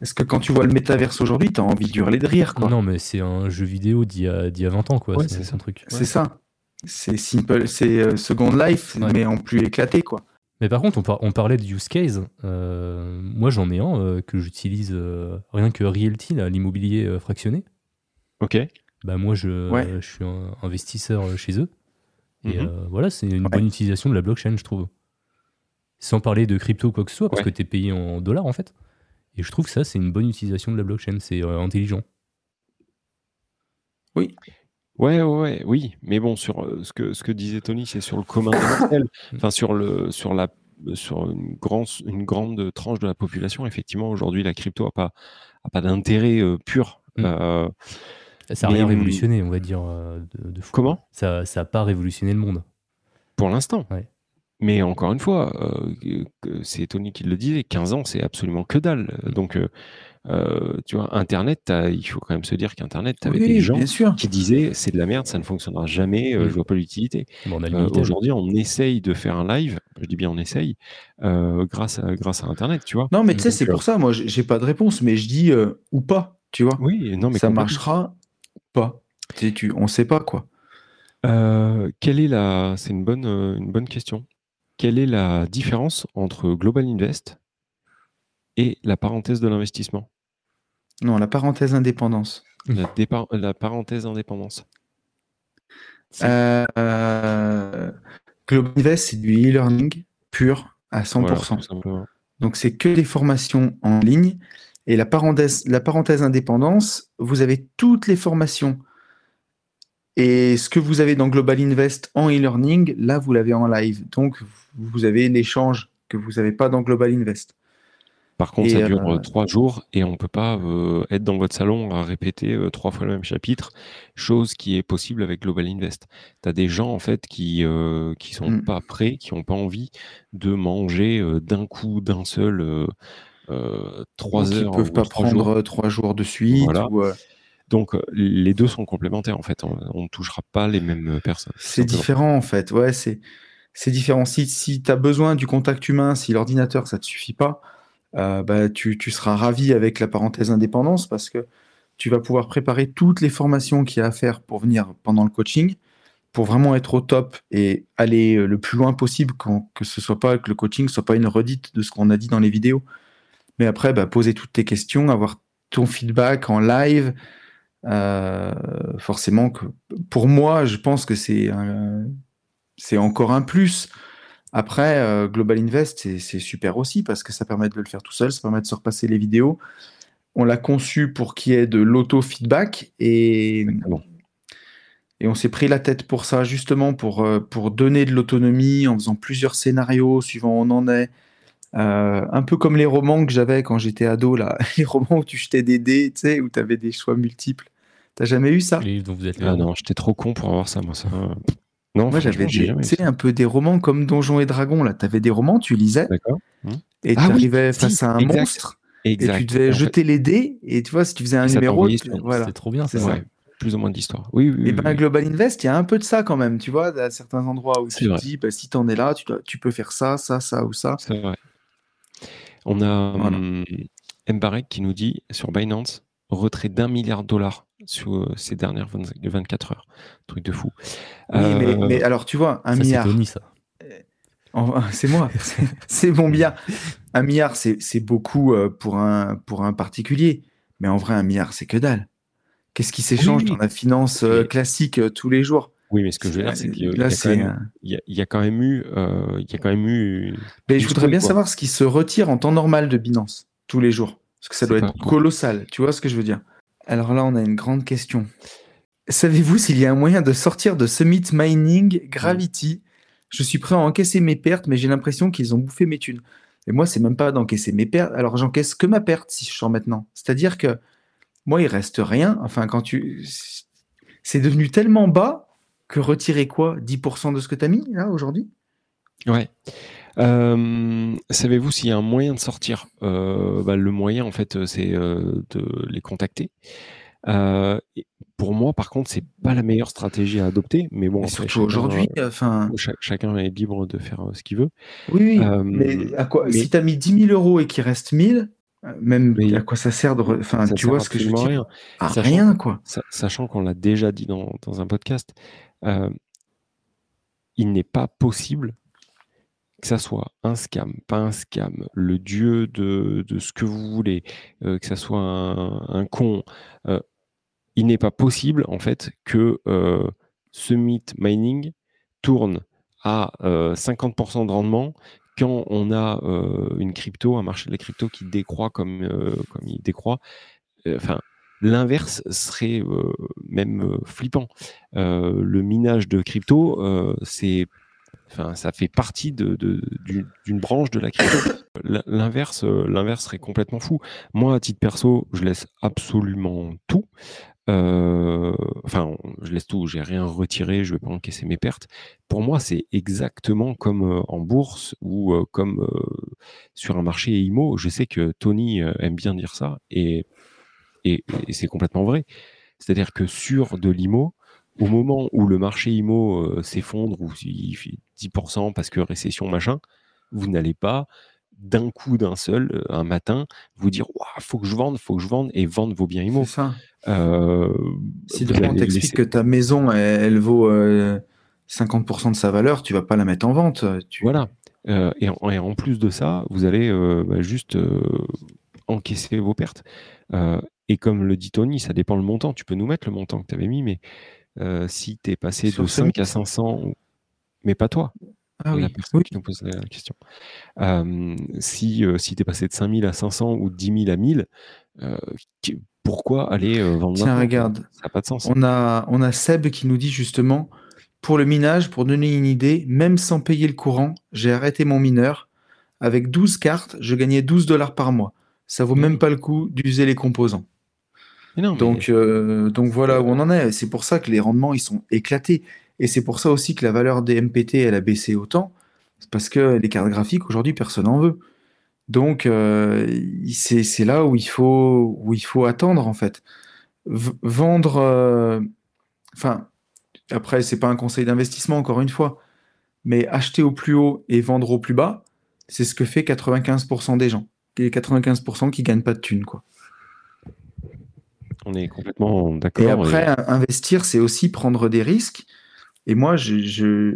Parce que quand tu vois le métaverse aujourd'hui, tu as envie d'hurler de rire, quoi. Non, mais c'est un jeu vidéo d'il y a, d'il y a 20 ans, quoi. Ouais, c'est c'est son truc. C'est ça. C'est simple, c'est euh, Second Life, Ouais. mais en plus éclaté, quoi. Mais par contre, on, par- on parlait de use case. Euh, moi, j'en ai un euh, que j'utilise euh, rien que Realty, là, l'immobilier euh, fractionné. Ok. Bah, moi, je, Ouais. je suis un investisseur euh, chez eux. Et Mhm. euh, voilà, c'est une Ouais. bonne utilisation de la blockchain, je trouve. Sans parler de crypto quoi que ce soit, parce Ouais. que tu es payé en dollars, en fait. Et je trouve que ça, c'est une bonne utilisation de la blockchain. C'est euh, intelligent. Oui. Ouais, ouais, oui, mais bon, sur euh, ce que, ce que disait Tony, c'est sur le commun enfin sur, le, sur, la, sur une, grande, une grande tranche de la population. Effectivement, aujourd'hui, la crypto n'a pas, a pas d'intérêt euh, pur. Mm. Ça n'a rien hum, révolutionné, on va dire, de, de fou. comment? Ça n'a pas révolutionné le monde. Pour l'instant. Ouais. Mais encore une fois, euh, c'est Tony qui le disait, 15 ans, c'est absolument que dalle. Mm. Donc, euh, euh, tu vois, Internet, il faut quand même se dire qu'Internet, tu avais Oui, des gens sûr. qui disaient c'est de la merde, ça ne fonctionnera jamais, euh, Mm. je vois pas l'utilité. Bon, Euh. Aujourd'hui, on essaye de faire un live, je dis bien on essaye, euh, grâce, à, grâce à Internet, tu vois. Non, mais tu sais, Donc, c'est pour ça, moi, j'ai pas de réponse, mais je dis euh, ou pas, tu vois. Oui, non, mais ça marchera ou pas. Tu on sait pas, quoi. Euh, quelle est la... C'est une bonne, une bonne question. Quelle est la différence entre Global Invest et la parenthèse de l'investissement? Non, la parenthèse indépendance. la, parenthèse indépendance. Euh, euh, Global Invest, c'est du e-learning pur à 100%. Voilà, tout simplement. Donc, c'est que des formations en ligne. Et la parenthèse, la parenthèse indépendance, vous avez toutes les formations. Et ce que vous avez dans Global Invest en e-learning, là, vous l'avez en live. Donc, vous avez l'échange que vous n'avez pas dans Global Invest. Par contre, Et, ça dure euh, euh, trois jours et on peut pas euh, être dans votre salon à répéter euh, trois fois le même chapitre, chose qui est possible avec Global Invest. Tu as des gens en fait qui qui sont Mm. pas prêts, qui ont pas envie de manger d'un coup, d'un seul, trois Donc, ils heures peuvent pas prendre jours. trois jours de suite. Voilà. ou, Donc euh, les deux sont complémentaires en fait. On, on ne touchera pas les mêmes euh, personnes. C'est différent en fait. Ouais, c'est c'est différent. Si, si tu as besoin du contact humain, si l'ordinateur ça te suffit pas, euh, bah, tu, tu seras ravi avec la parenthèse indépendance parce que tu vas pouvoir préparer toutes les formations qu'il y a à faire pour venir pendant le coaching, pour vraiment être au top et aller le plus loin possible, quand, que ce soit pas que le coaching soit pas une redite de ce qu'on a dit dans les vidéos. Mais après, bah, poser toutes tes questions, avoir ton feedback en live. Euh, forcément que pour moi, je pense que c'est c'est encore un plus. Après, euh, Global Invest, c'est- super aussi parce que ça permet de le faire tout seul, ça permet de se repasser les vidéos. On l'a conçu pour qu'il y ait de l'auto-feedback et, Exactement. et on s'est pris la tête pour ça, justement pour, euh, pour donner de l'autonomie en faisant plusieurs scénarios suivant où on en est. Euh, un peu comme les romans que j'avais quand j'étais ado, là. les romans où tu jetais des dés, tu sais, où tu avais des choix multiples. T'as jamais eu ça? Les livres dont vous êtes Ah là. non, j'étais trop con pour avoir ça, moi. Ça... Non, Moi, j'avais un peu des romans comme Donjons et Dragons, là. T'avais des romans, tu lisais, D'accord. et Ah tu oui, arrivais si, face à un exact. monstre, Exact. et tu devais En fait, jeter les dés, et tu vois, si tu faisais un numéro, tu- voilà. C'est trop bien, C'est ça. ouais, plus ou moins d'histoire. Oui, oui, Et oui, ben oui. Global Invest, il y a un peu de ça quand même, tu vois, à certains endroits où tu te vrai. dis, bah, si t'en es là, tu, dois- tu peux faire ça, ça, ça ou ça. C'est vrai. On a Voilà. hum, Mbarek qui nous dit sur Binance retrait d'un milliard de dollars sur euh, ces dernières 20 24 heures. Truc de fou. Oui, mais, Euh, mais alors, tu vois, un Ça, c'est milliard, Tony, ça. en- c'est moi, c'est- mon milliard. Un milliard, c'est c'est beaucoup euh, pour un, pour un particulier, mais en vrai, un milliard, c'est que dalle. Qu'est-ce qui s'échange oui. dans la finance euh, classique euh, tous les jours? Oui, mais ce que je veux dire, c'est qu'il y a- y quand même- y a- quand eu, euh, il y a quand même eu. Mais je voudrais bien quoi. savoir ce qui se retire en temps normal de Binance tous les jours. Parce que ça doit être colossal. Tu vois ce que je veux dire Alors là, on a une grande question. Savez-vous s'il y a un moyen de sortir de Summit Mining Gravity? Je suis prêt à encaisser mes pertes, mais j'ai l'impression qu'ils ont bouffé mes thunes. Et moi, c'est même pas d'encaisser mes pertes. Alors, j'encaisse que ma perte si je sors maintenant. C'est-à-dire que moi, il reste rien. Enfin, quand tu. C'est devenu tellement bas que retirer quoi 10% de ce que tu as mis là aujourd'hui? Ouais. Euh, Savez-vous s'il y a un moyen de sortir? Euh, bah, Le moyen, en fait, c'est euh, de les contacter. Pour moi, par contre, c'est pas la meilleure stratégie à adopter, mais bon, surtout aujourd'hui, enfin. cha- chacun est libre de faire ce qu'il veut. Oui, oui, mais à quoi mais- si tu as mis 10 000 euros et qu'il reste 1000, euh, même Mais à quoi ça sert de. re- Enfin, Ça tu vois ce que je veux dire? rien. À Sachant- rien, quoi. Sa- Sachant qu'on l'a déjà dit dans, dans un podcast, euh, il n'est pas possible que ça soit un scam, pas un scam, le dieu de, de ce que vous voulez, euh, que ça soit un, con. euh, il n'est pas possible, en fait, que euh, Summit Mining tourne à euh, 50% de rendement quand on a une crypto, un marché de la crypto qui décroît comme, comme il décroît. Enfin, L'inverse serait même flippant. le minage de crypto, c'est Enfin, ça fait partie de, d'une branche de la crypto. L'inverse, l'inverse serait complètement fou. Moi, à titre perso, je laisse absolument tout. enfin, je laisse tout. J'ai rien retiré. Je vais pas encaisser mes pertes. Pour moi, c'est exactement comme en bourse ou comme sur un marché IMO. Je sais que Tony aime bien dire ça et et, c'est complètement vrai. C'est-à-dire que sur de l'IMO, au moment où le marché IMO euh, s'effondre ou il fait 10% parce que récession machin, vous n'allez pas d'un coup d'un seul euh, un matin vous dire il faut que je vende, faut que je vende et vendre vos biens IMO. Ça. Euh, si demain on t'explique que ta maison elle, vaut 50% de sa valeur, tu vas pas la mettre en vente. Voilà. Et en, plus de ça, vous allez bah, juste encaisser vos pertes. Et comme le dit Tony, ça dépend le montant. Tu peux nous mettre le montant que tu avais mis, mais euh, si tu es passé de 5 à 500, mais pas toi. Ah la personne qui nous pose la question. Euh, si euh, si tu es passé de 5000 à 500 ou de 10 000 à 1000, pourquoi aller vendre Tiens, regarde. Ça n'a pas de sens. On a, on a Seb qui nous dit justement pour le minage, pour donner une idée, même sans payer le courant, j'ai arrêté mon mineur. Avec 12 cartes, je gagnais 12 dollars par mois. Ça vaut même pas le coup d'user les composants donc, euh, donc voilà où on en est. C'est pour ça que les rendements ils sont éclatés. Et c'est pour ça aussi que la valeur des MPT elle a baissé autant. Parce que les cartes graphiques aujourd'hui personne n'en veut. Donc euh, c'est là où il faut attendre en fait. vendre. Euh, enfin après c'est pas un conseil d'investissement encore une fois, mais acheter au plus haut et vendre au plus bas, c'est ce que fait 95% des gens. Les 95% qui gagnent pas de thunes quoi. On est complètement d'accord. Et après, investir, c'est aussi prendre des risques. Et moi, je, je,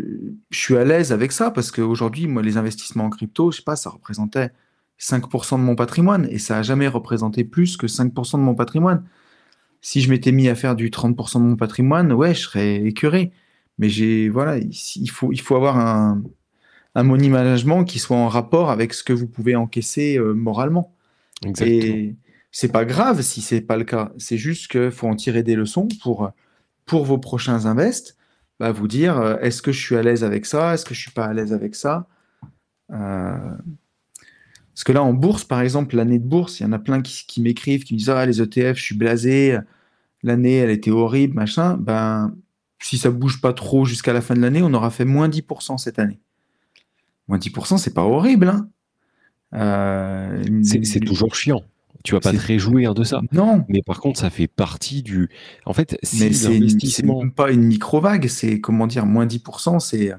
suis à l'aise avec ça parce qu'aujourd'hui, moi, les investissements en crypto, je sais pas, ça représentait 5% de mon patrimoine et ça a jamais représenté plus que 5% de mon patrimoine. Si je m'étais mis à faire du 30% de mon patrimoine, ouais, je serais écœuré. Mais j'ai, voilà, il faut, il faut avoir un, un money management qui soit en rapport avec ce que vous pouvez encaisser euh, moralement. Exactement c'est pas grave si c'est pas le cas. C'est juste qu'il faut en tirer des leçons pour, pour vos prochains invests. Bah, vous dire euh, est-ce que je suis à l'aise avec ça? Est-ce que je suis pas à l'aise avec ça? Euh, Parce que là, en bourse, par exemple, l'année de bourse, il y en a plein qui, m'écrivent, qui me disent Ah, les ETF, je suis blasé, l'année, elle était horrible, machin. Ben, si ça bouge pas trop jusqu'à la fin de l'année, on aura fait moins 10% cette année. Moins 10%, c'est pas horrible. Hein euh, c'est toujours chiant. Tu vas pas te réjouir de ça. Non. Mais par contre, ça fait partie du. En fait, si c'est même pas une micro-vague, c'est comment dire, moins 10%, c'est.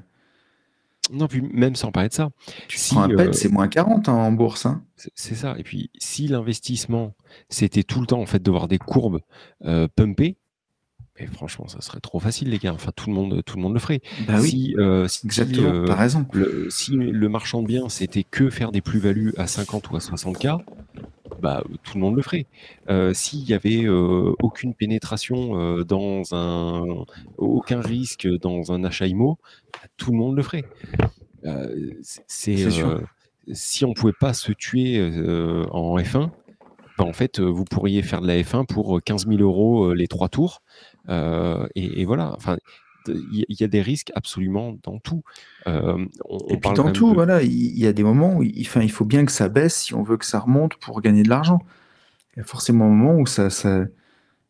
Non, puis même sans parler de ça. si, un pet, euh, c'est moins 40 hein, en bourse. Hein. C'est ça. Et puis, si l'investissement, c'était tout le temps en fait de voir des courbes euh, pumper, mais franchement, ça serait trop facile, les gars. Enfin, tout le monde, tout le monde le ferait. Bah si, euh, Exactement, t'as raison. Le, si le marchand de biens, c'était que faire des plus-values à 50 ou à 60K, bah, tout le monde le ferait. Euh, s'il y avait euh, aucune pénétration euh, dans un, aucun risque dans un achat IMO, bah, tout le monde le ferait. c'est si on pouvait pas se tuer en F1, bah, en fait, vous pourriez faire de la F1 pour 15 000 euros les trois tours. Et, et, voilà. Enfin, il y, a des risques absolument dans tout. Euh, et puis dans tout, voilà, il y, a des moments où il, il faut bien que ça baisse si on veut que ça remonte pour gagner de l'argent. Il y a forcément un moment où ça, ça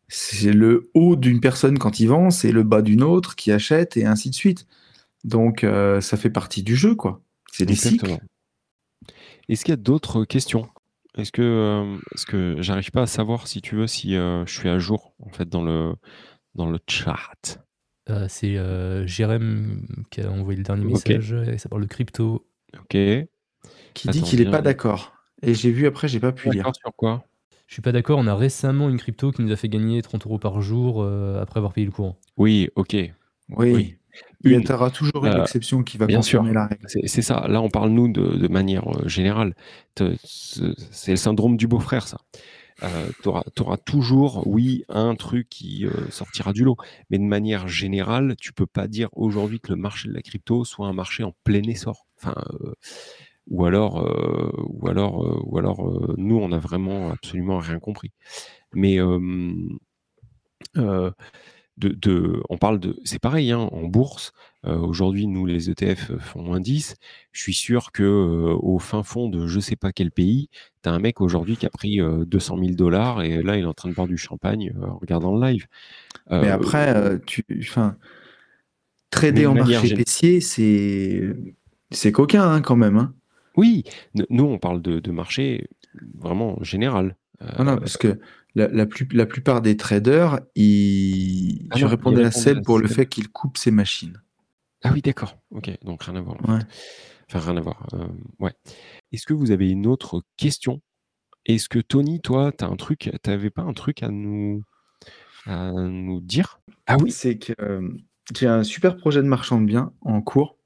c'est le haut d'une personne quand il vend, c'est le bas d'une autre qui achète et ainsi de suite. Donc euh, ça fait partie du jeu, quoi. C'est des cycles. Est-ce qu'il y a d'autres questions? Est-ce que, euh, est-ce que j'arrive pas à savoir si tu veux si je suis à jour en fait dans le dans le chat? Euh, c'est euh, Jérém qui a envoyé le dernier message. Et ça parle de crypto. Ok. Qui dit qu'il n'est pas d'accord. Et j'ai vu après, j'ai pas pu lire. sur quoi? Je suis pas d'accord. On a récemment une crypto qui nous a fait gagner 30 euros par jour euh, après avoir payé le courant. Oui, ok. Oui. Il y aura toujours une exception qui va bien confirmer la règle. C'est ça. Là, on parle, nous, de, de manière générale. C'est le syndrome du beau-frère, ça euh, tu auras, toujours, oui, un truc qui euh, sortira du lot. Mais de manière générale, tu peux pas dire aujourd'hui que le marché de la crypto soit un marché en plein essor. Enfin, euh, ou alors, euh, ou alors, ou alors nous, on a vraiment absolument rien compris. Mais de, de- on parle de. C'est pareil, hein, en bourse. euh, Aujourd'hui, nous, les ETF font un 10. Je suis sûr que euh, au fin fond de je sais pas quel pays, tu as un mec aujourd'hui qui a pris euh, 200 000 dollars et là, il est en train de boire du champagne euh, en regardant le live. Mais Euh, après, euh, tu, enfin, trader en marché gén- baissier, c'est c'est coquin hein, quand même. Hein. Oui, nous, on parle de, de marché vraiment général. Euh, Voilà, parce que la, la, plus- la plupart des traders, ils... Ah tu non, répondais ils à à pour le fait qu'il coupe ses machines. Ah oui, d'accord. Ok, donc rien à voir. en fait. Ouais. Enfin, rien à voir. euh, ouais. Est-ce que vous avez une autre question? Est-ce que Tony, toi, t'as un truc, t'avais pas un truc à nous, à nous dire? Ah oui. C'est que euh, j'ai un super projet de marchand de biens en cours.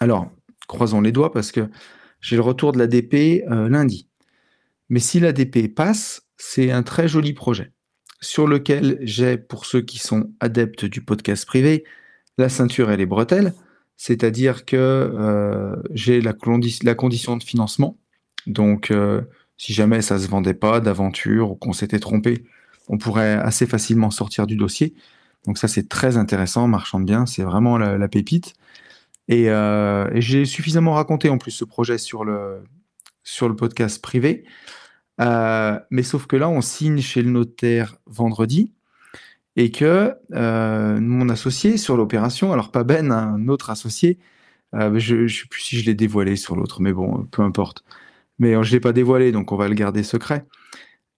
Alors, croisons les doigts parce que j'ai le retour de l'ADP euh, lundi. Mais si l'ADP passe, c'est un très joli projet sur lequel j'ai, pour ceux qui sont adeptes du podcast privé, la ceinture et les bretelles. C'est-à-dire que euh, j'ai la, condi- la condition de financement. Donc, euh, si jamais ça se vendait pas d'aventure ou qu'on s'était trompé, on pourrait assez facilement sortir du dossier. Donc ça, c'est très intéressant, marchand de biens, c'est vraiment la, pépite. Et, euh, et j'ai suffisamment raconté en plus ce projet sur le podcast privé. Euh, mais sauf que là, on signe chez le notaire vendredi et que euh, mon associé sur l'opération, alors pas Ben, un autre associé, euh, je ne sais plus si je l'ai dévoilé sur l'autre, mais bon, peu importe. Mais je ne l'ai pas dévoilé, donc on va le garder secret.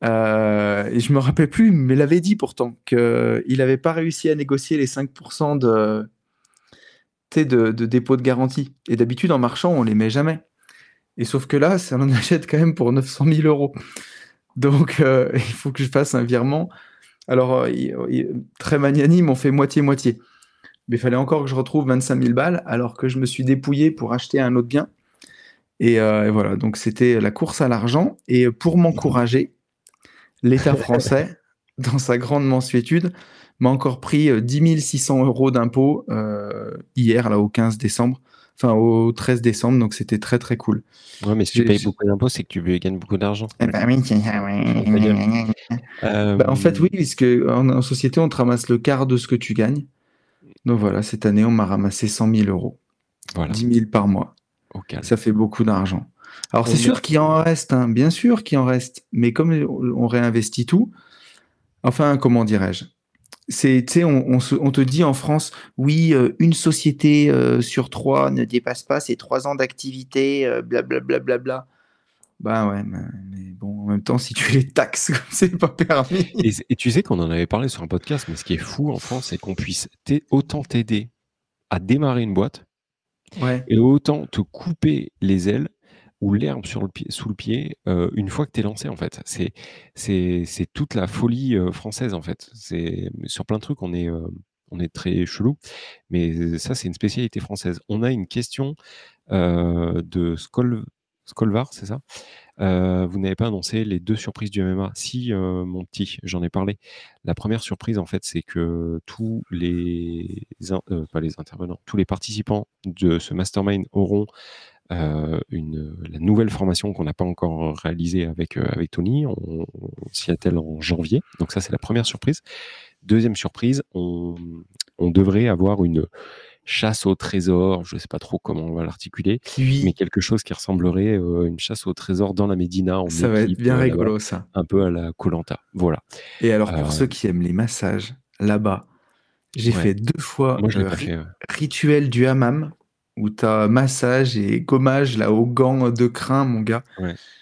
Euh, et je me rappelle plus, mais il avait dit pourtant qu'il n'avait pas réussi à négocier les 5% de, de, de dépôt de garantie. Et d'habitude, en marchand, on les met jamais. Et sauf que là, ça en achète quand même pour 900 000 euros. Donc, euh, il faut que je fasse un virement. Alors, euh, très magnanime, on fait moitié-moitié. Mais il fallait encore que je retrouve 25 000 balles, alors que je me suis dépouillé pour acheter un autre bien. Et, euh, voilà, donc c'était la course à l'argent. Et pour m'encourager, l'État français, dans sa grande mansuétude, m'a encore pris euh, 10 600 euros d'impôts hier, là, au 15 décembre, enfin au 13 décembre, donc c'était très très cool. Ouais, mais si tu payes beaucoup d'impôts, c'est que tu gagnes beaucoup d'argent. Eh ben oui. Euh, Bah, en fait, oui, puisque en, en société, on te ramasse le quart de ce que tu gagnes. Donc voilà, cette année, on m'a ramassé 100 000 euros, Voilà, 10 000 par mois. calme. Ça fait beaucoup d'argent. Alors, c'est sûr qu'il en reste, hein, bien sûr qu'il en reste, mais comme on réinvestit tout, enfin, comment dirais-je? C'est, tu sais, on, on te dit en France, oui, euh, une société euh, sur trois ne dépasse pas ses trois ans d'activité, euh, blablabla. Bla, bla, bla. Bah ouais, mais, bon, en même temps, si tu les taxes, c'est pas permis. Et, et tu sais qu'on en avait parlé sur un podcast, mais ce qui est fou en France, c'est qu'on puisse t'a- autant t'aider à démarrer une boîte Ouais. et autant te couper les ailes ou l'herbe sur le pied, sous le pied euh, une fois que tu es lancé en fait. C'est toute la folie euh, française en fait. C'est sur plein de trucs on est euh, très chelou, mais ça c'est une spécialité française. On a une question de Skol, Skolvar, c'est ça? Vous n'avez pas annoncé les deux surprises du MMA Si, mon petit, j'en ai parlé. La première surprise, en fait, c'est que tous les, intervenants, tous les participants de ce mastermind auront une, la nouvelle formation qu'on n'a pas encore réalisée avec, euh, avec Tony. On, on s'y attelle en janvier. Donc ça, c'est la première surprise. Deuxième surprise, on, on devrait avoir une chasse au trésor. Je ne sais pas trop comment on va l'articuler, mais quelque chose qui ressemblerait euh, une chasse au trésor dans la Médina. En ça va être bien euh, rigolo, ça. un peu à la Colanta. Voilà. Et alors, pour Euh, ceux qui aiment les massages, là-bas, j'ai Ouais. fait deux fois Moi, le pas ri- fait. euh. rituel du hammam, où tu as massage et gommage là aux gants de crin, mon gars.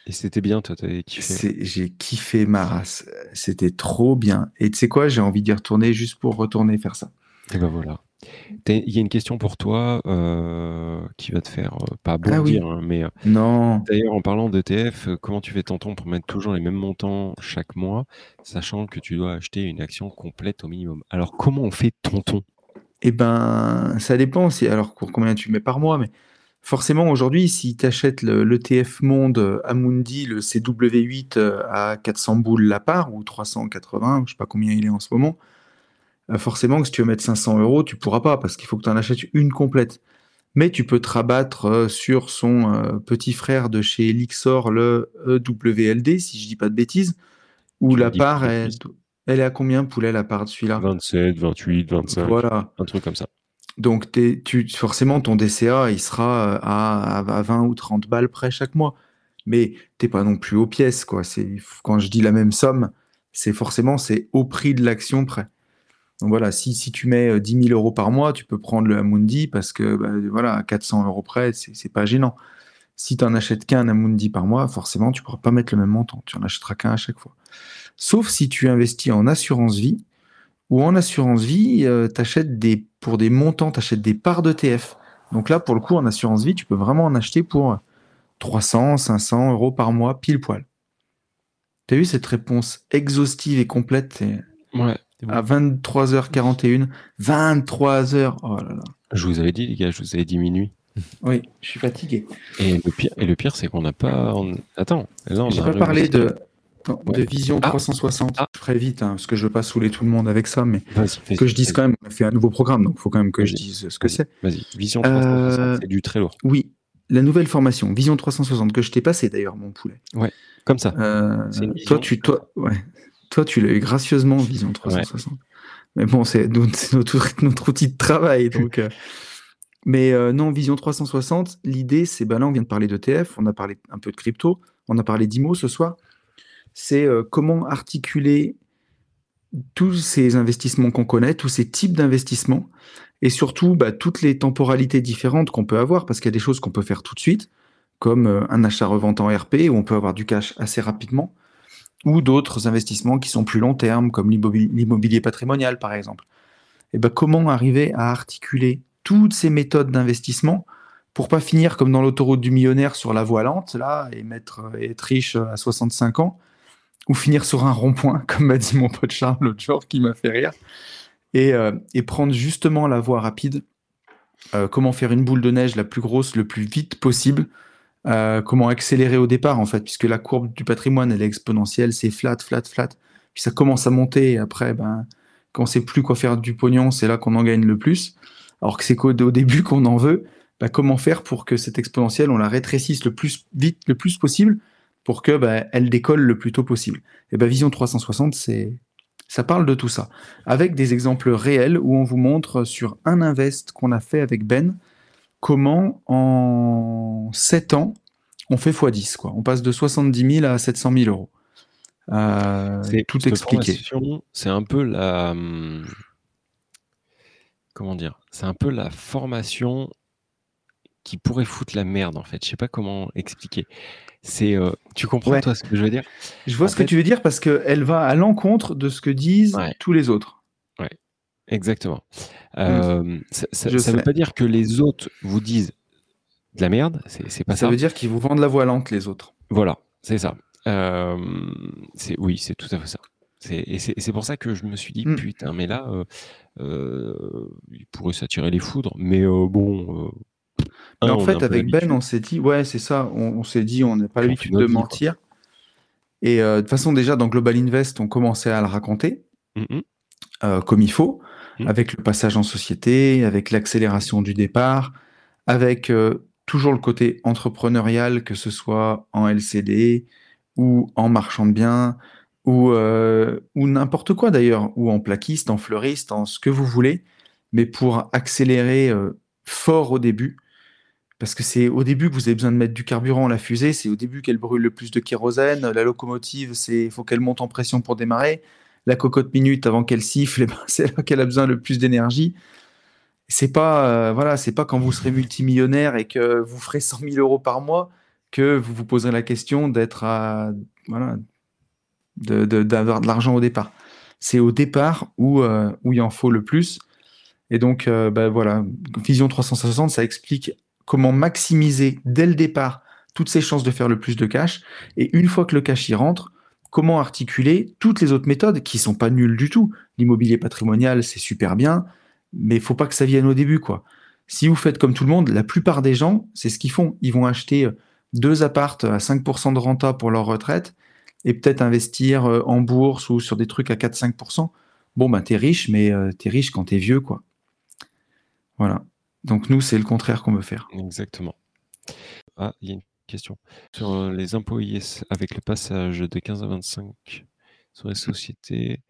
Et c'était bien, toi, t'avais kiffé. J'ai kiffé ma race. C'était trop bien. Et tu sais quoi, j'ai envie d'y retourner juste pour retourner faire ça. Et ben voilà. T'as- Il y a une question pour toi euh, qui va te faire euh, pas Ah oui. bondir, hein, mais euh, Non. d'ailleurs, en parlant d'ETF, comment tu fais tonton pour mettre toujours les mêmes montants chaque mois, sachant que tu dois acheter une action complète au minimum? Alors, comment on fait tonton? Eh ben, ça dépend. Alors, pour combien tu mets par mois, mais forcément, aujourd'hui, si tu achètes l'ETF Monde euh, Amundi, le CW8 euh, à 400 boules la part, ou 380, je sais pas combien il est en ce moment, euh, forcément que si tu veux mettre 500 euros, tu pourras pas, parce qu'il faut que tu en achètes une complète. Mais tu peux te rabattre sur son petit frère de chez Lixor, le EWLD, si je dis pas de bêtises, où Tu la part, plus elle, est à combien, poulet, la part de celui-là? 27, 28, 25, Voilà. un truc comme ça. Donc, t'es- tu, forcément, ton DCA, il sera euh, à, à 20 ou 30 balles près chaque mois. Mais t'es pas non plus aux pièces, quoi. C'est, quand je dis la même somme, c'est forcément, c'est au prix de l'action près. Donc voilà, si, si tu mets euh, 10 000 euros par mois, tu peux prendre le Amundi parce que, bah, voilà, à 400 euros près, c'est, c'est pas gênant. Si tu n'en achètes qu'un Amundi par mois, forcément, tu pourras pas mettre le même montant. Tu en achèteras qu'un à chaque fois. Sauf si tu investis en assurance vie, ou en assurance vie, euh, t'achètes des, pour des montants, tu achètes des parts d'ETF. Donc là, pour le coup, en assurance vie, tu peux vraiment en acheter pour 300, 500 euros par mois, pile poil. Tu as vu cette réponse exhaustive et complète? Ouais. Bon. à 23h41 23h Oh là là. Je vous avais dit, les gars, je vous avais dit minuit. Oui, je suis fatigué. Et le pire, et le pire c'est qu'on n'a pas. on- Attends, là, on J'ai a pas parlé de, de Ouais. Vision Ah. 360. Ah. Je ferai vite, hein, parce que je veux pas saouler tout le monde avec ça, mais Vas-y, vas-y, que je dise vas-y, quand même, on a fait un nouveau programme, donc il faut quand même que je dise ce que Vas-y. c'est. Vas-y, Vision Euh, 360, c'est du très lourd. Oui, la nouvelle formation, Vision 360, que je t'ai passé d'ailleurs, mon poulet. Comme ça. Euh, toi, tu, toi, ouais. toi, tu l'as eu gracieusement, Vision 360. Mais bon, c'est notre, c'est notre, notre outil de travail. Donc, euh, Mais euh, non, Vision 360, l'idée, c'est, ben là, on vient de parler d'ETF, on a parlé un peu de crypto, on a parlé d'IMO ce soir. C'est euh, comment articuler tous ces investissements qu'on connaît, tous ces types d'investissements, et surtout bah, toutes les temporalités différentes qu'on peut avoir, parce qu'il y a des choses qu'on peut faire tout de suite, comme euh, un achat-revente en RP, où on peut avoir du cash assez rapidement, ou d'autres investissements qui sont plus long terme, comme l'immobilier patrimonial, par exemple. Et ben, comment arriver à articuler toutes ces méthodes d'investissement pour pas finir comme dans l'autoroute du millionnaire sur la voie lente, là, et, mettre, et être riche à 65 ans, ou finir sur un rond-point, comme m'a dit mon pote Charles l'autre jour, qui m'a fait rire, et, euh, et prendre justement la voie rapide, euh, comment faire une boule de neige la plus grosse, le plus vite possible, euh, comment accélérer au départ, en fait, puisque la courbe du patrimoine, elle est exponentielle, c'est flat, flat, flat, puis ça commence à monter, et après, ben, quand on sait plus quoi faire du pognon, c'est là qu'on en gagne le plus, alors que c'est qu'au au début qu'on en veut, ben, comment faire pour que cette exponentielle, on la rétrécisse le plus vite, le plus possible, pour que ben, elle décolle le plus tôt possible. Et ben Vision 360, c'est ça parle de tout ça, avec des exemples réels où on vous montre sur un invest qu'on a fait avec Ben comment en 7 ans on fait x10 quoi. On passe de 70 000 à 700 000 euros. Euh, C'est- tout expliqué. C'est un peu la. Comment dire C'est un peu la formation qui pourrait foutre la merde en fait. Je sais pas comment expliquer. C'est. euh, Tu comprends Ouais. toi ce que je veux dire? Je vois en ce fait- que tu veux dire parce qu'elle va à l'encontre de ce que disent Ouais. tous les autres. Exactement. Euh, ça ça veut pas dire que les autres vous disent de la merde. C'est c'est pas ça ça. veut dire qu'ils vous vendent la voie lente les autres. Voilà, c'est ça. Euh, c'est oui, c'est tout à fait ça. C'est et c'est pour ça que je me suis dit Mm. putain, mais là, euh, euh, il pourrait s'attirer les foudres, mais euh, bon. un, en fait, avec Ben, on s'est dit, ouais, c'est ça, on, on s'est dit, on n'a pas l'habitude de quoi. mentir. Et de toute façon, déjà, dans Global Invest, on commençait à le raconter Mm, mm. euh, comme il faut, Mm. avec le passage en société, avec l'accélération du départ, avec toujours le côté entrepreneurial, que ce soit en LCD ou en marchand de biens, ou, euh, ou n'importe quoi d'ailleurs, ou en plaquiste, en fleuriste, en ce que vous voulez, mais pour accélérer euh, fort au début. Parce que c'est au début que vous avez besoin de mettre du carburant à la fusée, c'est au début qu'elle brûle le plus de kérosène. La locomotive, c'est faut qu'elle monte en pression pour démarrer. La cocotte minute avant qu'elle siffle, eh ben, c'est là qu'elle a besoin le plus d'énergie. C'est pas euh, voilà, pas quand vous serez multimillionnaire et que vous ferez 100 000 euros par mois que vous vous poserez la question d'être à voilà d'avoir de, l'argent au départ. C'est au départ où euh, où il en faut le plus. Et donc euh, bah, voilà, Vision 360, ça explique comment maximiser dès le départ toutes ses chances de faire le plus de cash. Et une fois que le cash y rentre, comment articuler toutes les autres méthodes qui sont pas nulles du tout. L'immobilier patrimonial, c'est super bien, mais il faut pas que ça vienne au début, quoi. Si vous faites comme tout le monde, la plupart des gens, c'est ce qu'ils font. Ils vont acheter euh, deux appartes à 5% de renta pour leur retraite et peut-être investir euh, en bourse ou sur des trucs à 4-5%. Bon, ben, t'es riche, mais euh, t'es riche quand t'es vieux, quoi. Voilà. Donc, nous, c'est le contraire qu'on veut faire. Exactement. Ah, il y a une question sur euh, les impôts IS avec le passage de 15 à 25. sur les sociétés,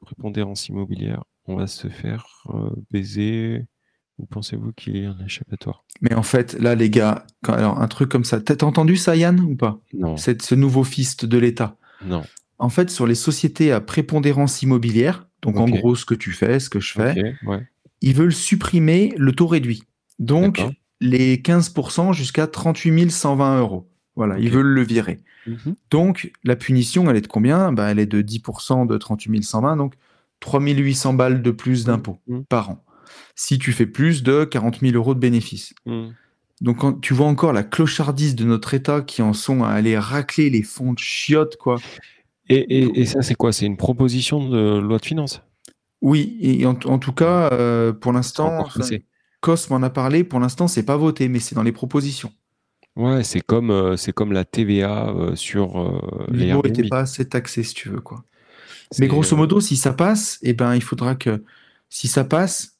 prépondérance immobilière, on va se faire baiser. Ou pensez-vous qu'il y a un échappatoire? Mais en fait, là, les gars, quand- alors un truc comme ça, t'as entendu ça, Yann, ou pas? Non, C'est ce nouveau fist de l'État? non. En fait, sur les sociétés à prépondérance immobilière, donc en gros ce que tu fais, ce que je fais, ouais. ils veulent supprimer le taux réduit. Donc les 15% jusqu'à 38 120 euros. Voilà, ils veulent le virer. Mhm. Donc la punition, elle est de combien? Bah, Elle est de 10% de 38 120, donc 3800 balles de plus d'impôts Mhm. par an. Si tu fais plus de 40 000 euros de bénéfices. Mhm. Donc quand tu vois encore la clochardise de notre État qui en sont à aller racler les fonds de chiottes, quoi. Et, et- et ça, c'est quoi? C'est une proposition de loi de finances? Oui, et en, en tout cas, euh, pour l'instant, enfin. Cos m'en a parlé, pour l'instant, c'est pas voté, mais c'est dans les propositions. Ouais, c'est comme, euh, c'est comme la TVA euh, sur les L'IMO n'était pas assez taxé, si tu veux, quoi. Mais grosso modo, si ça passe, eh ben, il faudra que, si ça passe,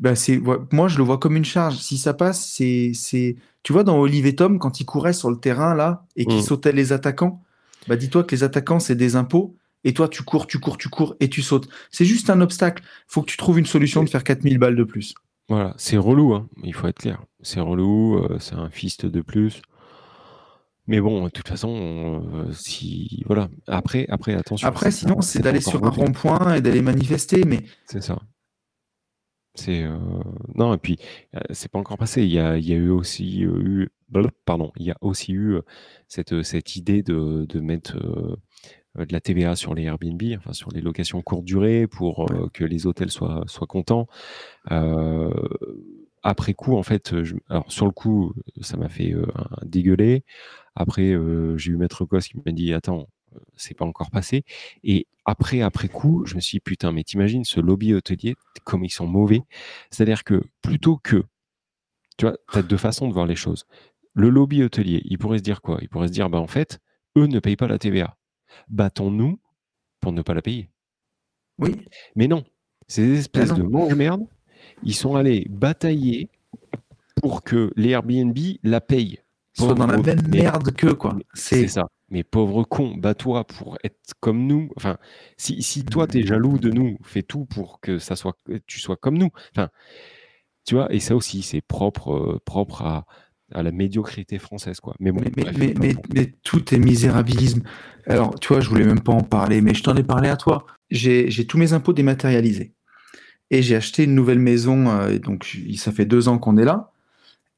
ben, c'est, moi, je le vois comme une charge. Si ça passe, c'est, c'est, tu vois, dans Olive et Tom, quand ils couraient sur le terrain, là, et qu'ils Mm. sautaient les attaquants, bah, dis-toi que les attaquants, c'est des impôts, et toi, tu cours, tu cours, tu cours, et tu sautes. C'est juste un obstacle. Faut que tu trouves une solution de faire 4000 balles de plus. Voilà, c'est relou, hein, il faut être clair. C'est relou, euh, c'est un fist de plus. Mais bon, de toute façon, euh, si voilà. Après, après, attention. Après, sinon, c'est d'aller sur un rond-point et d'aller manifester, mais C'est ça. C'est euh, non et puis euh, c'est pas encore passé. Il y a, il y a eu aussi euh, eu pardon, il y a aussi eu euh, cette cette idée de, de mettre euh, de la TVA sur les Airbnb, enfin sur les locations courte durée pour que les hôtels soient soient contents. Après coup, en fait, je- alors sur le coup, ça m'a fait un dégueuler. Après, j'ai eu Maître Cos qui m'a dit attends, c'est pas encore passé. Et après, après coup, je me suis dit, putain, mais t'imagines ce lobby hôtelier, comme ils sont mauvais. C'est-à-dire que plutôt que, tu vois, tu as deux façons de voir les choses. Le lobby hôtelier, il pourrait se dire quoi? Il pourrait se dire, bah en fait, eux ne payent pas la TVA. Battons-nous pour ne pas la payer. oui, Mais non, ces espèces Ah de mange-merde, ils sont allés batailler pour que les Airbnb la payent. soit dans la même merde que quoi. C'est ça. Mais pauvre con, bats-toi pour être comme nous. Enfin, si, si toi t'es jaloux de nous, fais tout pour que ça soit, que tu sois comme nous. Enfin, tu vois, et ça aussi, c'est propre, euh, propre à, à la médiocrité française, quoi. Mais bon, mais, mais, bref, mais, mais, mais tout est misérabilisme. Alors, tu vois, je voulais même pas en parler, mais je t'en ai parlé à toi. J'ai tous mes impôts dématérialisés. Et j'ai acheté une nouvelle maison, euh, et donc ça fait deux ans qu'on est là.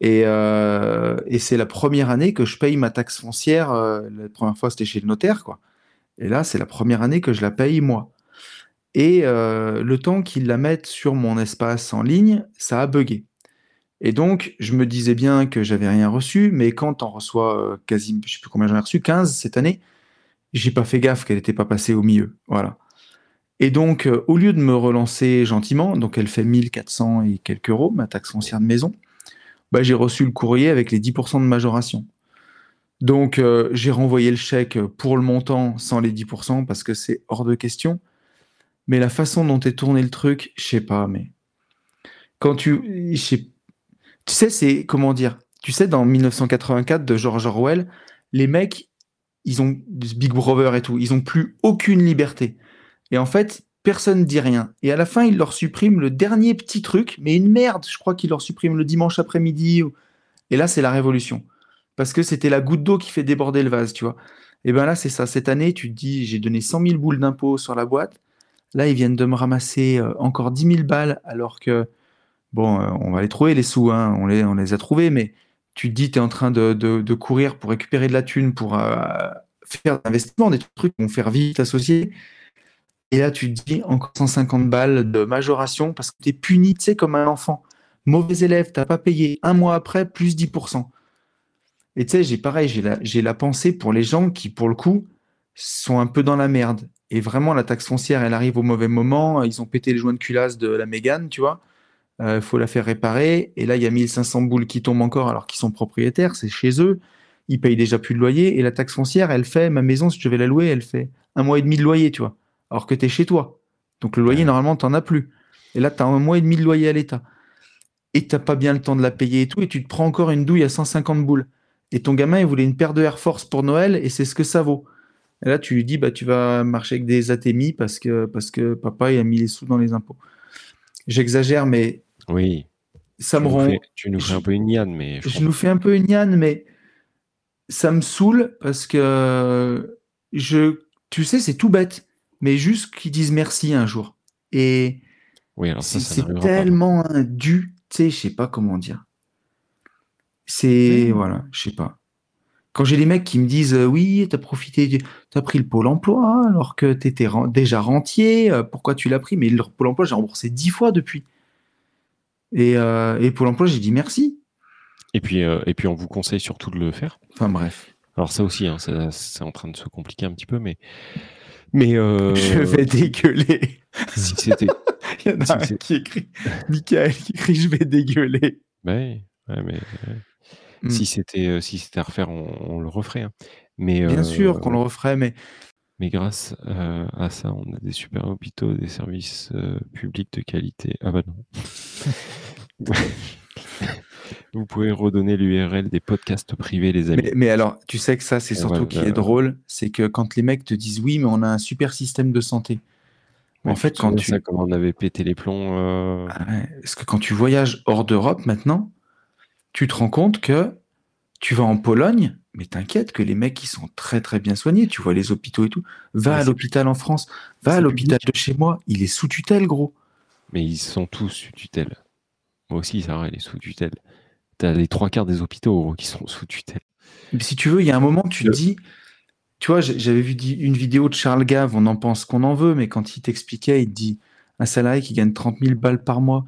Et, euh, et c'est la première année que je paye ma taxe foncière. euh, la première fois, c'était chez le notaire, quoi. Et là, c'est la première année que je la paye moi. Et euh, le temps qu'ils la mettent sur mon espace en ligne, ça a bugué. Et donc, je me disais bien que j'avais rien reçu, mais quand on reçoit quasi, je sais plus combien j'en ai reçu, 15 cette année, j'ai pas fait gaffe qu'elle n'était pas passée au milieu. Voilà. Et donc, au lieu de me relancer gentiment, donc elle fait 1400 et quelques euros, ma taxe foncière de maison, bah, j'ai reçu le courrier avec les 10% de majoration. Donc, euh, j'ai renvoyé le chèque pour le montant sans les 10% parce que c'est hors de question. Mais la façon dont est tourné le truc, je sais pas, mais quand tu, tu sais, c'est comment dire, tu sais, dans 1984 de George Orwell, les mecs, ils ont Big Brother et tout, ils ont plus aucune liberté. Et en fait, personne dit rien. Et à la fin, ils leur suppriment le dernier petit truc, mais une merde, je crois qu'ils leur suppriment le dimanche après-midi. Et là, c'est la révolution. Parce que c'était la goutte d'eau qui fait déborder le vase, tu vois. Et ben là, c'est ça. Cette année, tu te dis, j'ai donné 100 000 boules d'impôts sur la boîte. Là, ils viennent de me ramasser euh, encore 10 000 balles, alors que, bon, euh, on va les trouver, les sous, hein, on, les, a trouvés, mais tu te dis, tu es en train de, courir pour récupérer de la thune, pour euh, faire des investissements, des trucs qui vont faire vivre ta société. Et là, tu te dis, encore 150 balles de majoration parce que tu es puni, tu sais, comme un enfant. Mauvais élève, t'as pas payé. Un mois après, plus 10%. Et tu sais, j'ai pareil, j'ai la, pensée pour les gens qui, pour le coup, sont un peu dans la merde. Et vraiment, la taxe foncière, elle arrive au mauvais moment. Ils ont pété les joints de culasse de la Mégane, tu vois. Il faut la faire réparer. Et là, il y a 1500 boules qui tombent encore alors qu'ils sont propriétaires. C'est chez eux. Ils payent déjà plus de loyer. Et la taxe foncière, elle fait, ma maison, si je vais la louer, elle fait un mois et demi de loyer, tu vois. Alors que tu es chez toi. Donc le loyer, Ouais. normalement, tu n'en as plus. Et là, tu as un mois et demi de loyer à l'État. Et tu pas bien le temps de la payer et tout. Et tu te prends encore une douille à 150 boules. Et ton gamin, il voulait une paire de Air Force pour Noël et c'est ce que ça vaut. Et là, tu lui dis, bah, tu vas marcher avec des ATMI parce que, parce que papa il a mis les sous dans les impôts. J'exagère, mais Oui. ça Tu me nous rend. fais, tu nous fais un peu une yann, mais je Je nous fais un peu une yann, mais ça me saoule parce que je, tu sais, c'est tout bête, mais juste qu'ils disent merci un jour. Et Oui, alors ça, c'est pas. tellement un dû, tu sais, je sais pas comment dire. C'est, voilà, je sais pas. Quand j'ai des mecs qui me disent euh, oui, t'as profité, du- t'as pris le pôle emploi alors que t'étais ren- déjà rentier, euh, pourquoi tu l'as pris? Mais le pôle emploi, j'ai remboursé dix fois depuis. Et, euh, et pôle emploi, j'ai dit merci. Et puis, euh, et puis, on vous conseille surtout de le faire. Enfin bref. Alors ça aussi, hein, ça- c'est en train de se compliquer un petit peu, mais, mais euh, Je vais dégueuler. si c'était, Il y en a Si, un qui écrit, Michael qui écrit je vais dégueuler. ouais, mais ouais. Mm. si c'était, euh, si c'était à refaire, on, on le referait. hein. Mais Bien euh, sûr qu'on le referait, mais Mais grâce euh, à ça, on a des super hôpitaux, des services euh, publics de qualité. Ah bah non. Vous pouvez redonner l'URL des podcasts privés, les amis. Mais, mais alors, tu sais que ça, c'est surtout va- qui est drôle, c'est que quand les mecs te disent oui, mais on a un super système de santé. Ouais, en fait, quand tu, ça, on avait pété les plombs. euh, Ah ouais, parce que quand tu voyages hors d'Europe maintenant, tu te rends compte que tu vas en Pologne, mais t'inquiète que les mecs ils sont très très bien soignés. Tu vois les hôpitaux et tout. Va Ouais, à l'hôpital en France, va à l'hôpital de chez moi, il est sous tutelle, gros. Mais ils sont tous sous tutelle. Moi aussi, Sarah, elle est sous tutelle. T'as les trois quarts des hôpitaux gros, qui sont sous tutelle. Mais si tu veux, il y a un moment, tu te dis, tu vois, j'avais vu une vidéo de Charles Gave, on en pense qu'on en veut, mais quand il t'expliquait, il te dit, un salarié qui gagne 30 000 balles par mois,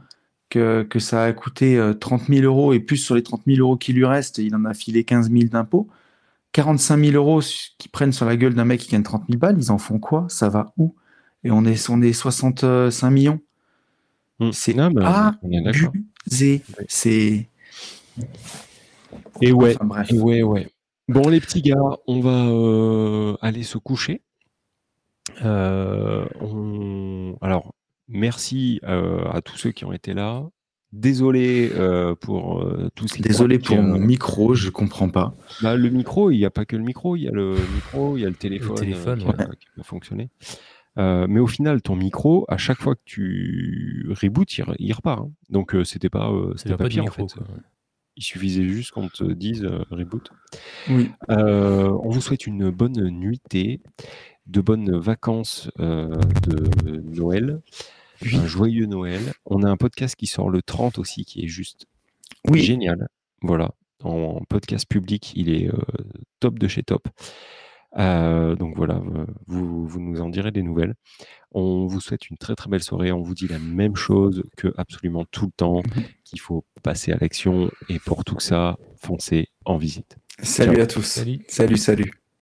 que, ça a coûté euh, 30 000 euros, et plus sur les 30 000 euros qui lui restent, il en a filé 15 000 d'impôts. 45 000 euros su- qui prennent sur la gueule d'un mec qui gagne 30 000 balles, ils en font quoi? Ça va où? Et on est, on est 65 millions. Hmm. C'est d'accord. abusé. C'est. Et ouais, Enfin, bref. Et ouais, ouais. Bon, les petits gars, on va euh, aller se coucher. Euh, on- Alors, merci euh, à tous ceux qui ont été là. Désolé euh, pour euh, tous les Désolé pour mon micro, je comprends pas. bah, le micro, il n'y a pas que le micro, il y a le micro, il y a le téléphone, téléphone, qui, ouais. qui peut fonctionner. Euh, mais au final, ton micro, à chaque fois que tu reboots, il, re- il repart. hein. Donc, euh, c'était pas, euh, c'était pas pire en fait. quoi. Il suffisait juste qu'on te dise euh, reboot. Oui. Euh, on vous souhaite une bonne nuitée, de bonnes vacances euh, de Noël, un joyeux Noël. On a un podcast qui sort le 30 aussi, qui est juste Oui. génial. Voilà, en podcast public, il est euh, top de chez top. Euh, donc voilà, euh, vous, vous nous en direz des nouvelles. On vous souhaite une très très belle soirée. On vous dit la même chose que absolument tout le temps, qu'il faut passer à l'action. Et pour tout ça, foncez en visite. Salut Ciao. à tous. Salut. Salut, salut.